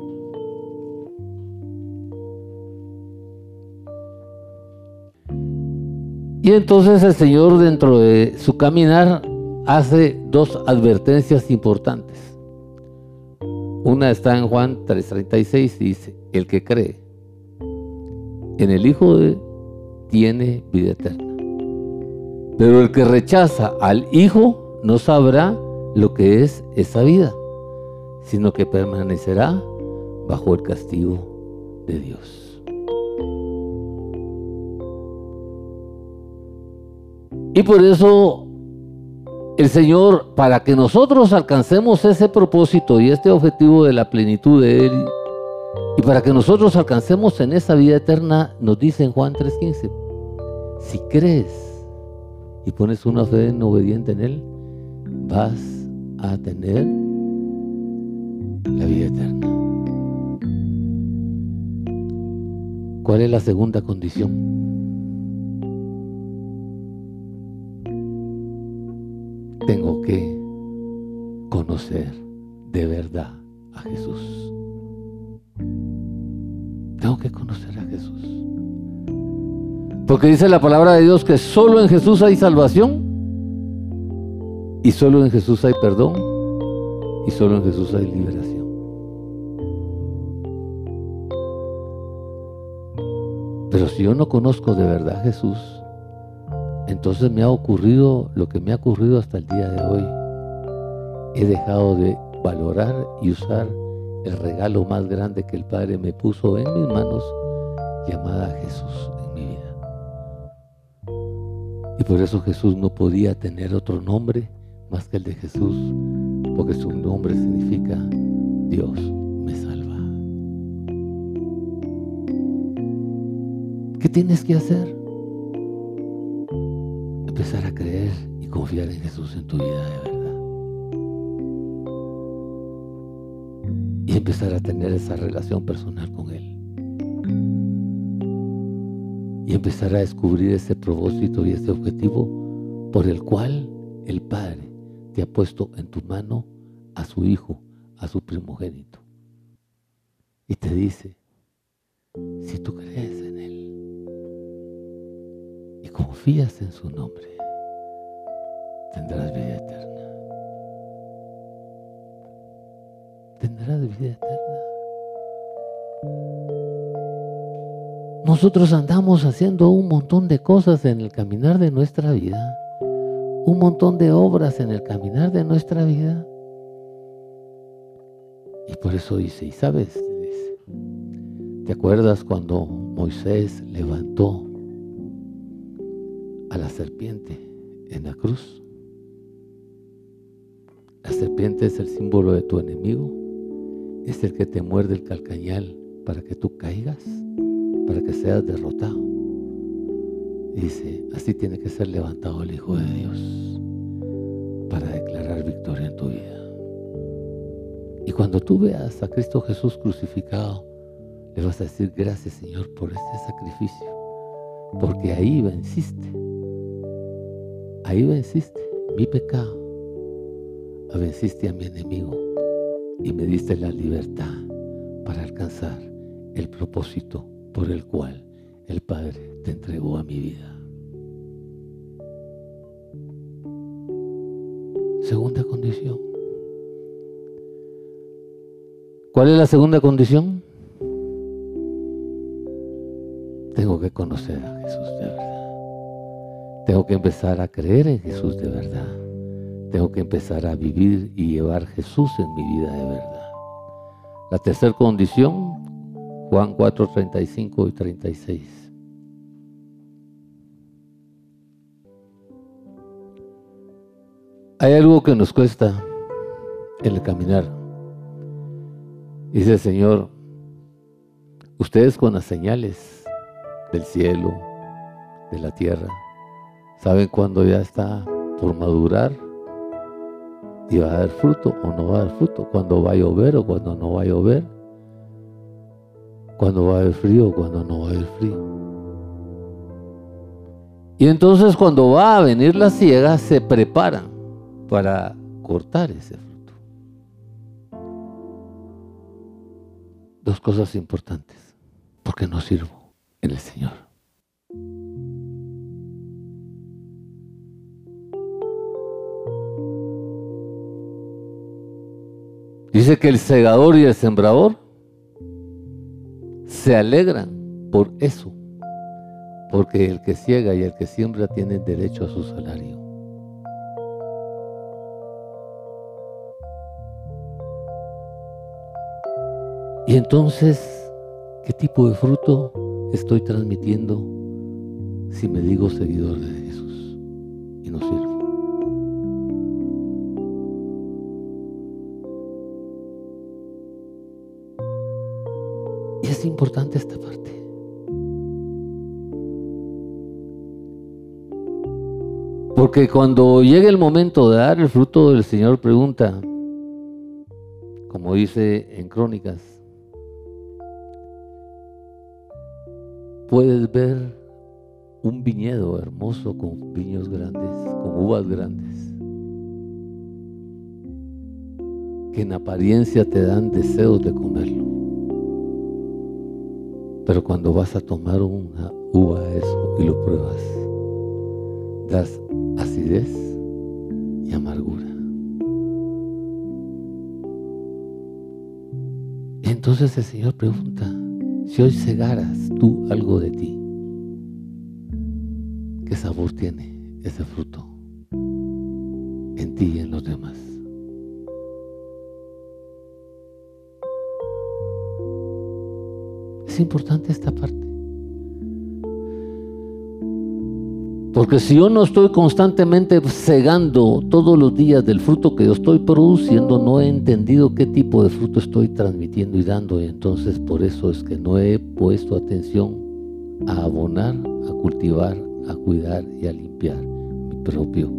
Y entonces el Señor dentro de su caminar hace dos advertencias importantes. Una está en Juan 3:36 y dice, el que cree en el Hijo de tiene vida eterna. Pero el que rechaza al Hijo no sabrá lo que es esa vida, sino que permanecerá bajo el castigo de Dios. Y por eso el Señor, para que nosotros alcancemos ese propósito y este objetivo de la plenitud de Él, y para que nosotros alcancemos en esa vida eterna, nos dice en Juan 3:15, si crees y pones una fe en obediente en Él, vas a tener la vida eterna. ¿Cuál es la segunda condición? tengo que conocer de verdad a Jesús. Tengo que conocer a Jesús. Porque dice la palabra de Dios que solo en Jesús hay salvación y solo en Jesús hay perdón y solo en Jesús hay liberación. Pero si yo no conozco de verdad a Jesús, entonces me ha ocurrido lo que me ha ocurrido hasta el día de hoy. He dejado de valorar y usar el regalo más grande que el Padre me puso en mis manos, llamada Jesús. Y por eso Jesús no podía tener otro nombre más que el de Jesús, porque su nombre significa Dios me salva. ¿Qué tienes que hacer? empezar a creer y confiar en Jesús en tu vida de verdad. Y empezar a tener esa relación personal con Él. Y empezar a descubrir ese propósito y ese objetivo por el cual el Padre te ha puesto en tu mano a su Hijo, a su primogénito. Y te dice, si tú crees en Él, confías en su nombre, tendrás vida eterna. Tendrás vida eterna. Nosotros andamos haciendo un montón de cosas en el caminar de nuestra vida, un montón de obras en el caminar de nuestra vida. Y por eso dice, y sabes, ¿te acuerdas cuando Moisés levantó a la serpiente en la cruz. La serpiente es el símbolo de tu enemigo, es el que te muerde el calcañal para que tú caigas, para que seas derrotado. Dice, así tiene que ser levantado el Hijo de Dios para declarar victoria en tu vida. Y cuando tú veas a Cristo Jesús crucificado, le vas a decir gracias Señor por este sacrificio, porque ahí venciste Ahí venciste mi pecado, venciste a mi enemigo y me diste la libertad para alcanzar el propósito por el cual el Padre te entregó a mi vida. Segunda condición. ¿Cuál es la segunda condición? Tengo que conocer a Jesús de verdad. Tengo que empezar a creer en Jesús de verdad. Tengo que empezar a vivir y llevar Jesús en mi vida de verdad. La tercera condición, Juan 4, 35 y 36. Hay algo que nos cuesta en el caminar. Dice el Señor, ustedes con las señales del cielo, de la tierra, ¿Saben cuando ya está por madurar? y va a dar fruto o no va a dar fruto, cuando va a llover o cuando no va a llover, cuando va a haber frío cuando no va a haber frío. Y entonces cuando va a venir la ciega, se preparan para cortar ese fruto. Dos cosas importantes, porque no sirvo en el Señor. Dice que el segador y el sembrador se alegran por eso, porque el que ciega y el que siembra tienen derecho a su salario. Y entonces, ¿qué tipo de fruto estoy transmitiendo si me digo seguidor de Jesús y no sirvo? Importante esta parte. Porque cuando llegue el momento de dar el fruto, el Señor pregunta, como dice en Crónicas, puedes ver un viñedo hermoso con viños grandes, con uvas grandes, que en apariencia te dan deseos de comerlo. Pero cuando vas a tomar una uva eso y lo pruebas, das acidez y amargura. entonces el Señor pregunta, si hoy cegaras tú algo de ti, ¿qué sabor tiene ese fruto en ti y en los demás? Es importante esta parte. Porque si yo no estoy constantemente cegando todos los días del fruto que yo estoy produciendo, no he entendido qué tipo de fruto estoy transmitiendo y dando. Y entonces por eso es que no he puesto atención a abonar, a cultivar, a cuidar y a limpiar mi propio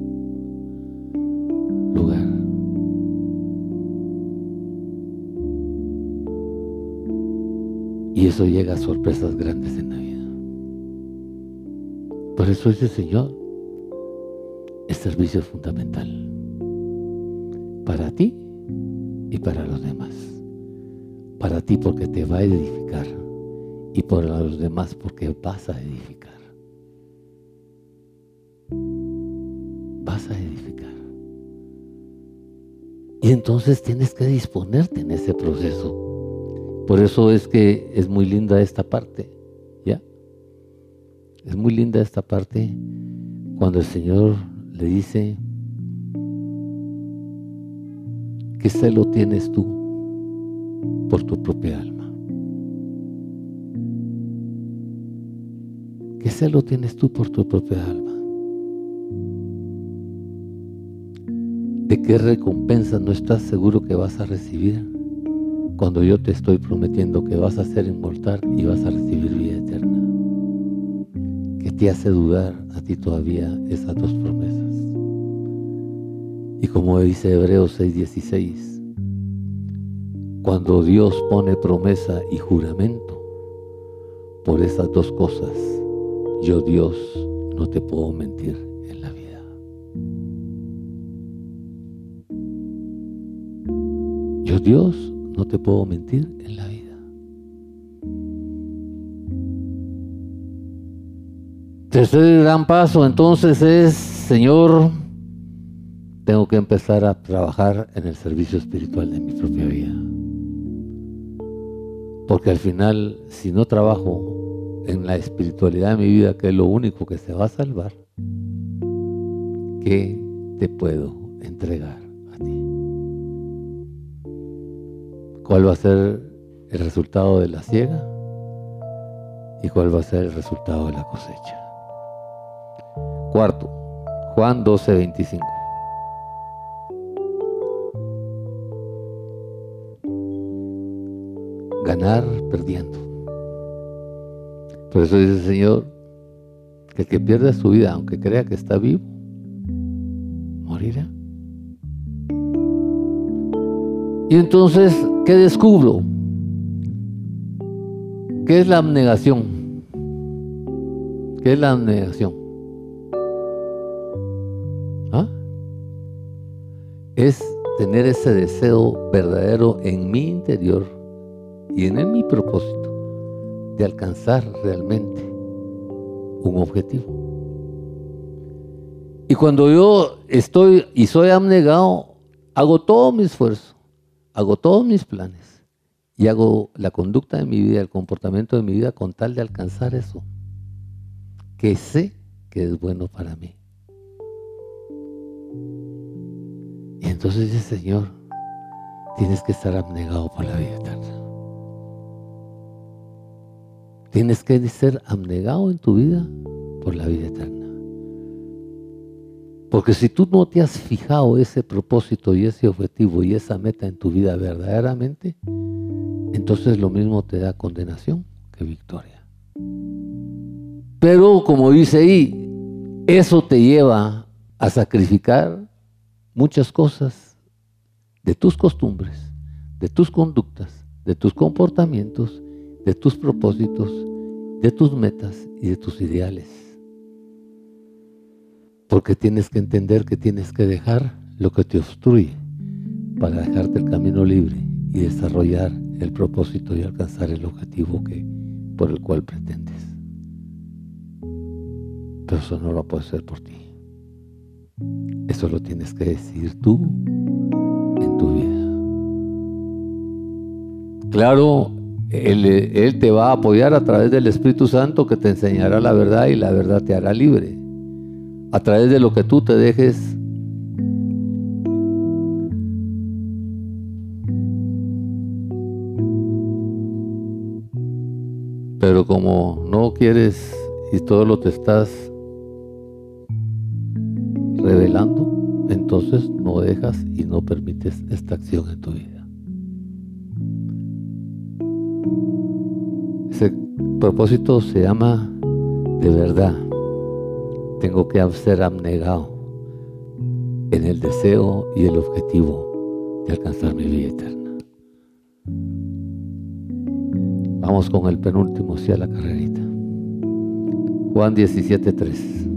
lugar. Y eso llega a sorpresas grandes en la vida. Por eso dice Señor, el servicio es fundamental. Para ti y para los demás. Para ti porque te va a edificar y para los demás porque vas a edificar. Vas a edificar. Y entonces tienes que disponerte en ese proceso por eso es que es muy linda esta parte, ¿ya? Es muy linda esta parte cuando el Señor le dice, ¿qué celo tienes tú por tu propia alma? ¿Qué celo tienes tú por tu propia alma? ¿De qué recompensa no estás seguro que vas a recibir? Cuando yo te estoy prometiendo que vas a ser inmortal y vas a recibir vida eterna? ¿Qué te hace dudar a ti todavía esas dos promesas? Y como dice Hebreos 6:16, cuando Dios pone promesa y juramento por esas dos cosas, yo Dios no te puedo mentir en la vida. Yo Dios no te puedo mentir en la vida. Tercer gran paso entonces es, Señor, tengo que empezar a trabajar en el servicio espiritual de mi propia vida. Porque al final, si no trabajo en la espiritualidad de mi vida, que es lo único que se va a salvar, ¿qué te puedo entregar cuál va a ser el resultado de la siega y cuál va a ser el resultado de la cosecha. Cuarto, Juan 12, 25. Ganar perdiendo. Por eso dice el Señor que el que pierda su vida, aunque crea que está vivo, morirá. Y entonces, ¿qué descubro? ¿Qué es la abnegación? ¿Qué es la abnegación? ¿Ah? Es tener ese deseo verdadero en mi interior y en mi propósito de alcanzar realmente un objetivo. Y cuando yo estoy y soy abnegado, hago todo mi esfuerzo, hago todos mis planes y hago la conducta de mi vida, el comportamiento de mi vida con tal de alcanzar eso, que sé que es bueno para mí. Y entonces dice, Señor, tienes que estar abnegado por la vida eterna. Tienes que ser abnegado en tu vida por la vida eterna. Porque si tú no te has fijado ese propósito y ese objetivo y esa meta en tu vida verdaderamente, entonces lo mismo te da condenación que victoria. Pero como dice ahí, eso te lleva a sacrificar muchas cosas de tus costumbres, de tus conductas, de tus comportamientos, de tus propósitos, de tus metas y de tus ideales. Porque tienes que entender que tienes que dejar lo que te obstruye para dejarte el camino libre y desarrollar el propósito y alcanzar el objetivo que, por el cual pretendes. Pero eso no lo puedes hacer por ti. Eso lo tienes que decir tú en tu vida. Claro, él, él, te va a apoyar a través del Espíritu Santo que te enseñará la verdad y la verdad te hará libre a través de lo que tú te dejes Pero como no quieres y todo lo te estás revelando, entonces no dejas y no permites esta acción en tu vida. Ese propósito se llama de verdad tengo que ser abnegado en el deseo y el objetivo de alcanzar mi vida eterna. Vamos con el penúltimo, sí a la carrerita. Juan 17:3.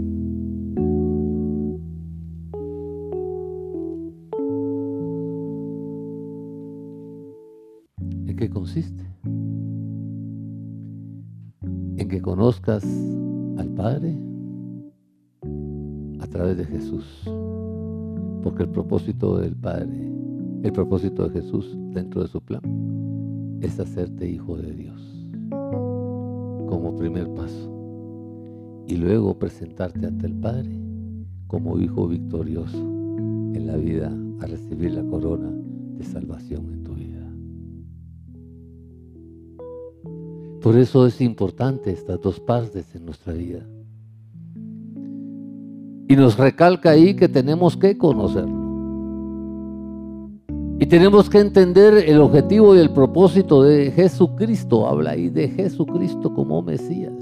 ¿En qué consiste? En que conozcas al Padre a través de Jesús. Porque el propósito del Padre, el propósito de Jesús dentro de su plan, es hacerte hijo de Dios como primer paso. Y luego presentarte ante el Padre como hijo victorioso en la vida a recibir la corona de salvación en tu vida. Por eso es importante estas dos partes en nuestra vida. Y nos recalca ahí que tenemos que conocerlo. Y tenemos que entender el objetivo y el propósito de Jesucristo. Habla ahí de Jesucristo como Mesías.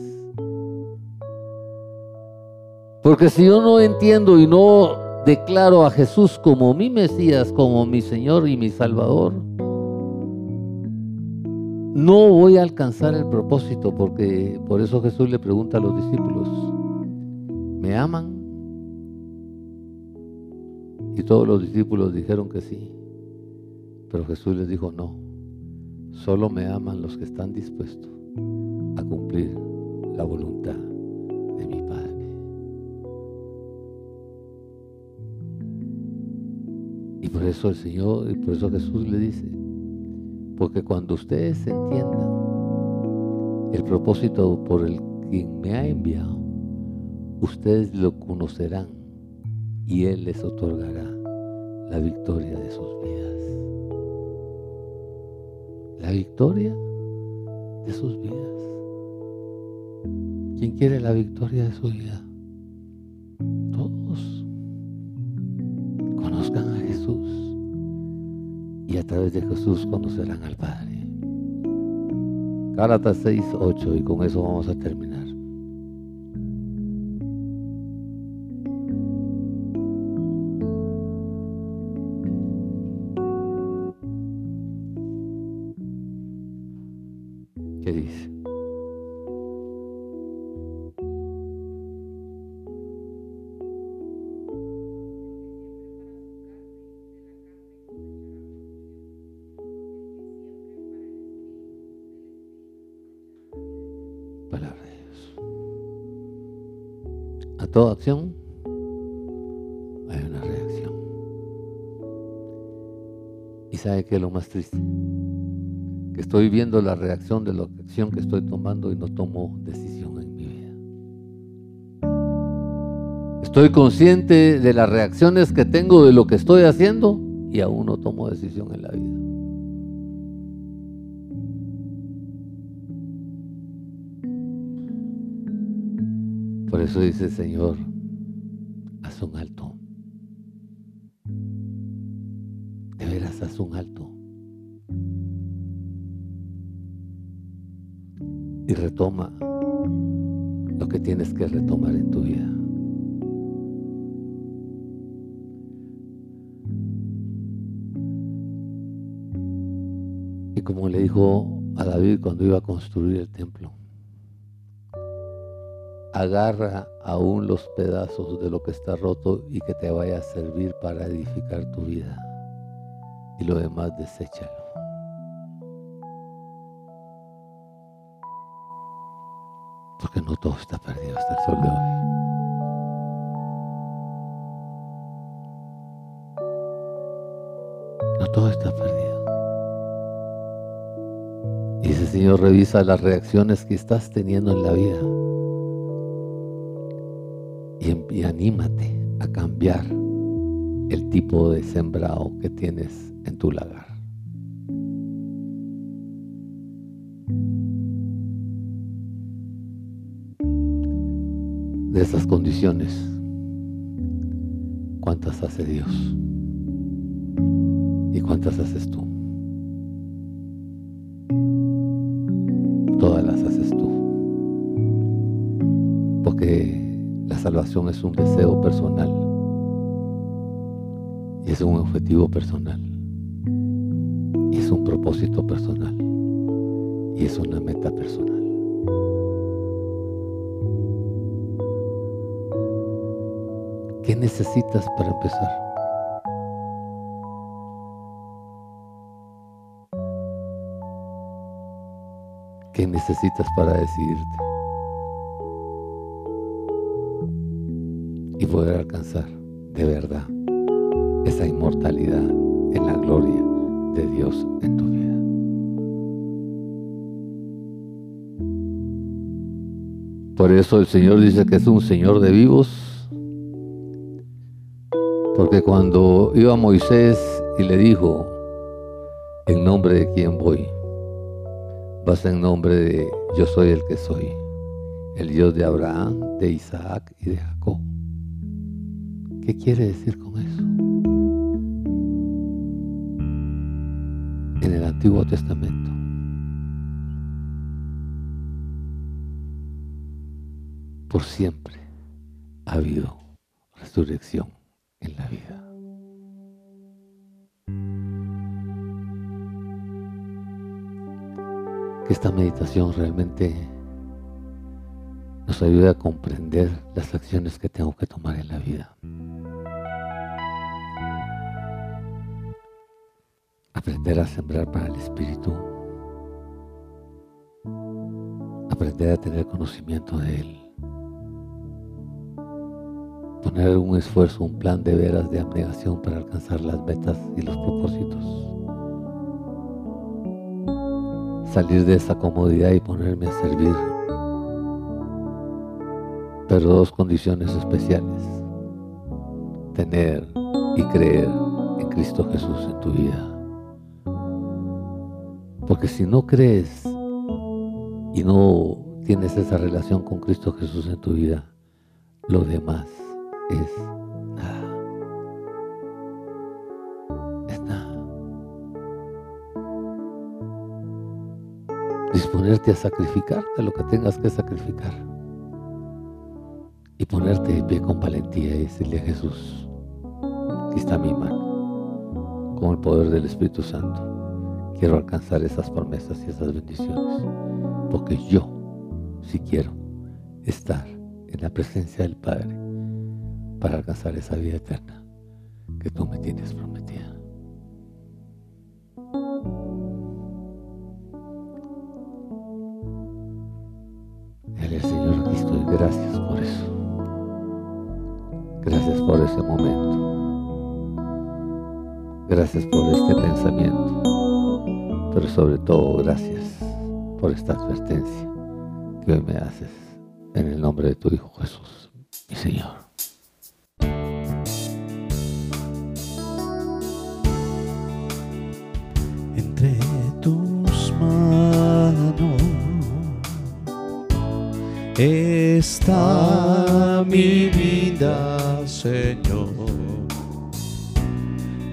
Porque si yo no entiendo y no declaro a Jesús como mi Mesías, como mi Señor y mi Salvador, no voy a alcanzar el propósito, porque por eso Jesús le pregunta a los discípulos, ¿me aman? Y todos los discípulos dijeron que sí. Pero Jesús les dijo, no, solo me aman los que están dispuestos a cumplir la voluntad de mi Padre. Y por eso el Señor, y por eso Jesús le dice, porque cuando ustedes entiendan el propósito por el que me ha enviado, ustedes lo conocerán y Él les otorgará la victoria de sus vidas. La victoria de sus vidas. ¿Quién quiere la victoria de su vida? Todos. Conozcan a Jesús y a través de Jesús conocerán al Padre. Gálatas 6, 8 y con eso vamos a terminar. Toda acción hay una reacción. ¿Y sabe qué es lo más triste? Que estoy viendo la reacción de la acción que estoy tomando y no tomo decisión en mi vida. Estoy consciente de las reacciones que tengo de lo que estoy haciendo y aún no tomo decisión en la vida. Por eso dice Señor, haz un alto. De veras, haz un alto. Y retoma lo que tienes que retomar en tu vida. Y como le dijo a David cuando iba a construir el templo, agarra aún los pedazos de lo que está roto y que te vaya a servir para edificar tu vida. Y lo demás, deséchalo. Porque no todo está perdido hasta el sol de hoy. No todo está perdido. Ese Señor revisa las reacciones que estás teniendo en la vida y, anímate a cambiar el tipo de sembrado que tienes en tu lagar. De esas condiciones, ¿cuántas hace Dios? ¿Y cuántas haces tú? Salvación es un deseo personal es un objetivo personal y es un propósito personal y es una meta personal. ¿Qué necesitas para empezar? ¿Qué necesitas para decidirte? Poder alcanzar de verdad esa inmortalidad en la gloria de Dios en tu vida. Por eso el Señor dice que es un Señor de vivos, porque cuando iba Moisés y le dijo, en nombre de quién voy, vas en nombre de yo soy el que soy, el Dios de Abraham, de Isaac y de Jacob. ¿Qué quiere decir con eso? En el Antiguo Testamento. Por siempre ha habido resurrección en la vida. Que esta meditación realmente nos ayude a comprender las acciones que tengo que tomar en la vida. Aprender a sembrar para el Espíritu, aprender a tener conocimiento de Él, poner un esfuerzo, un plan de veras de abnegación para alcanzar las metas y los propósitos, salir de esa comodidad y ponerme a servir, pero dos condiciones especiales, tener y creer en Cristo Jesús en tu vida. Porque si no crees y no tienes esa relación con Cristo Jesús en tu vida, lo demás es nada. Es nada. Disponerte a sacrificarte lo que tengas que sacrificar. Y ponerte de pie con valentía y decirle a Jesús, aquí está mi mano, con el poder del Espíritu Santo quiero alcanzar esas promesas y esas bendiciones. porque yo si quiero estar en la presencia del Padre para alcanzar esa vida eterna que tú me tienes prometida. Gracias por esta advertencia que hoy me haces. En el nombre de tu Hijo Jesús, mi Señor.
Entre tus manos está mi vida, Señor.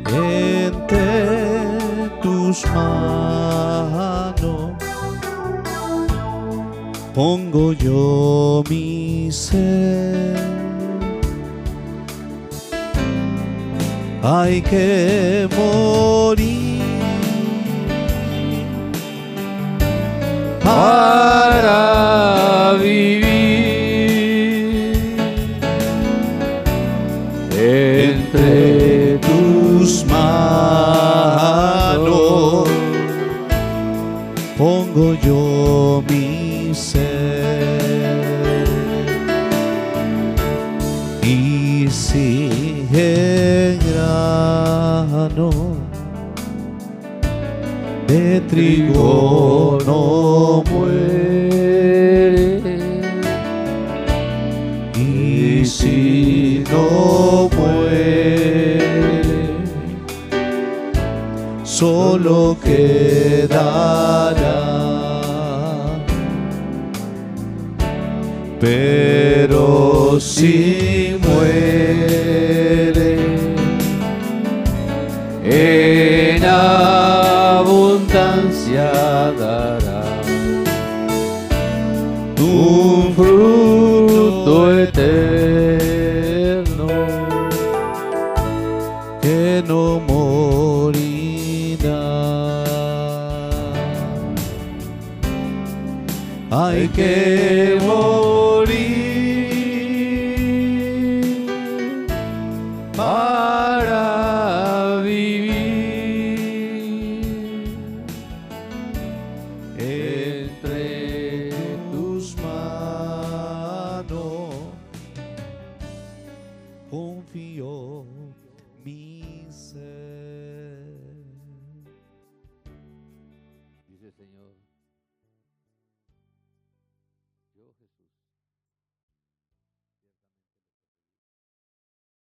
Entre tus manos pongo yo mi ser. Hay que morir
para vivir
entre tus manos pongo yo mi ser y si en grano de trigo no muere y si no muere solo quedará pero si muere
en abundancia dará un fruto eterno
que no morirá. Hay que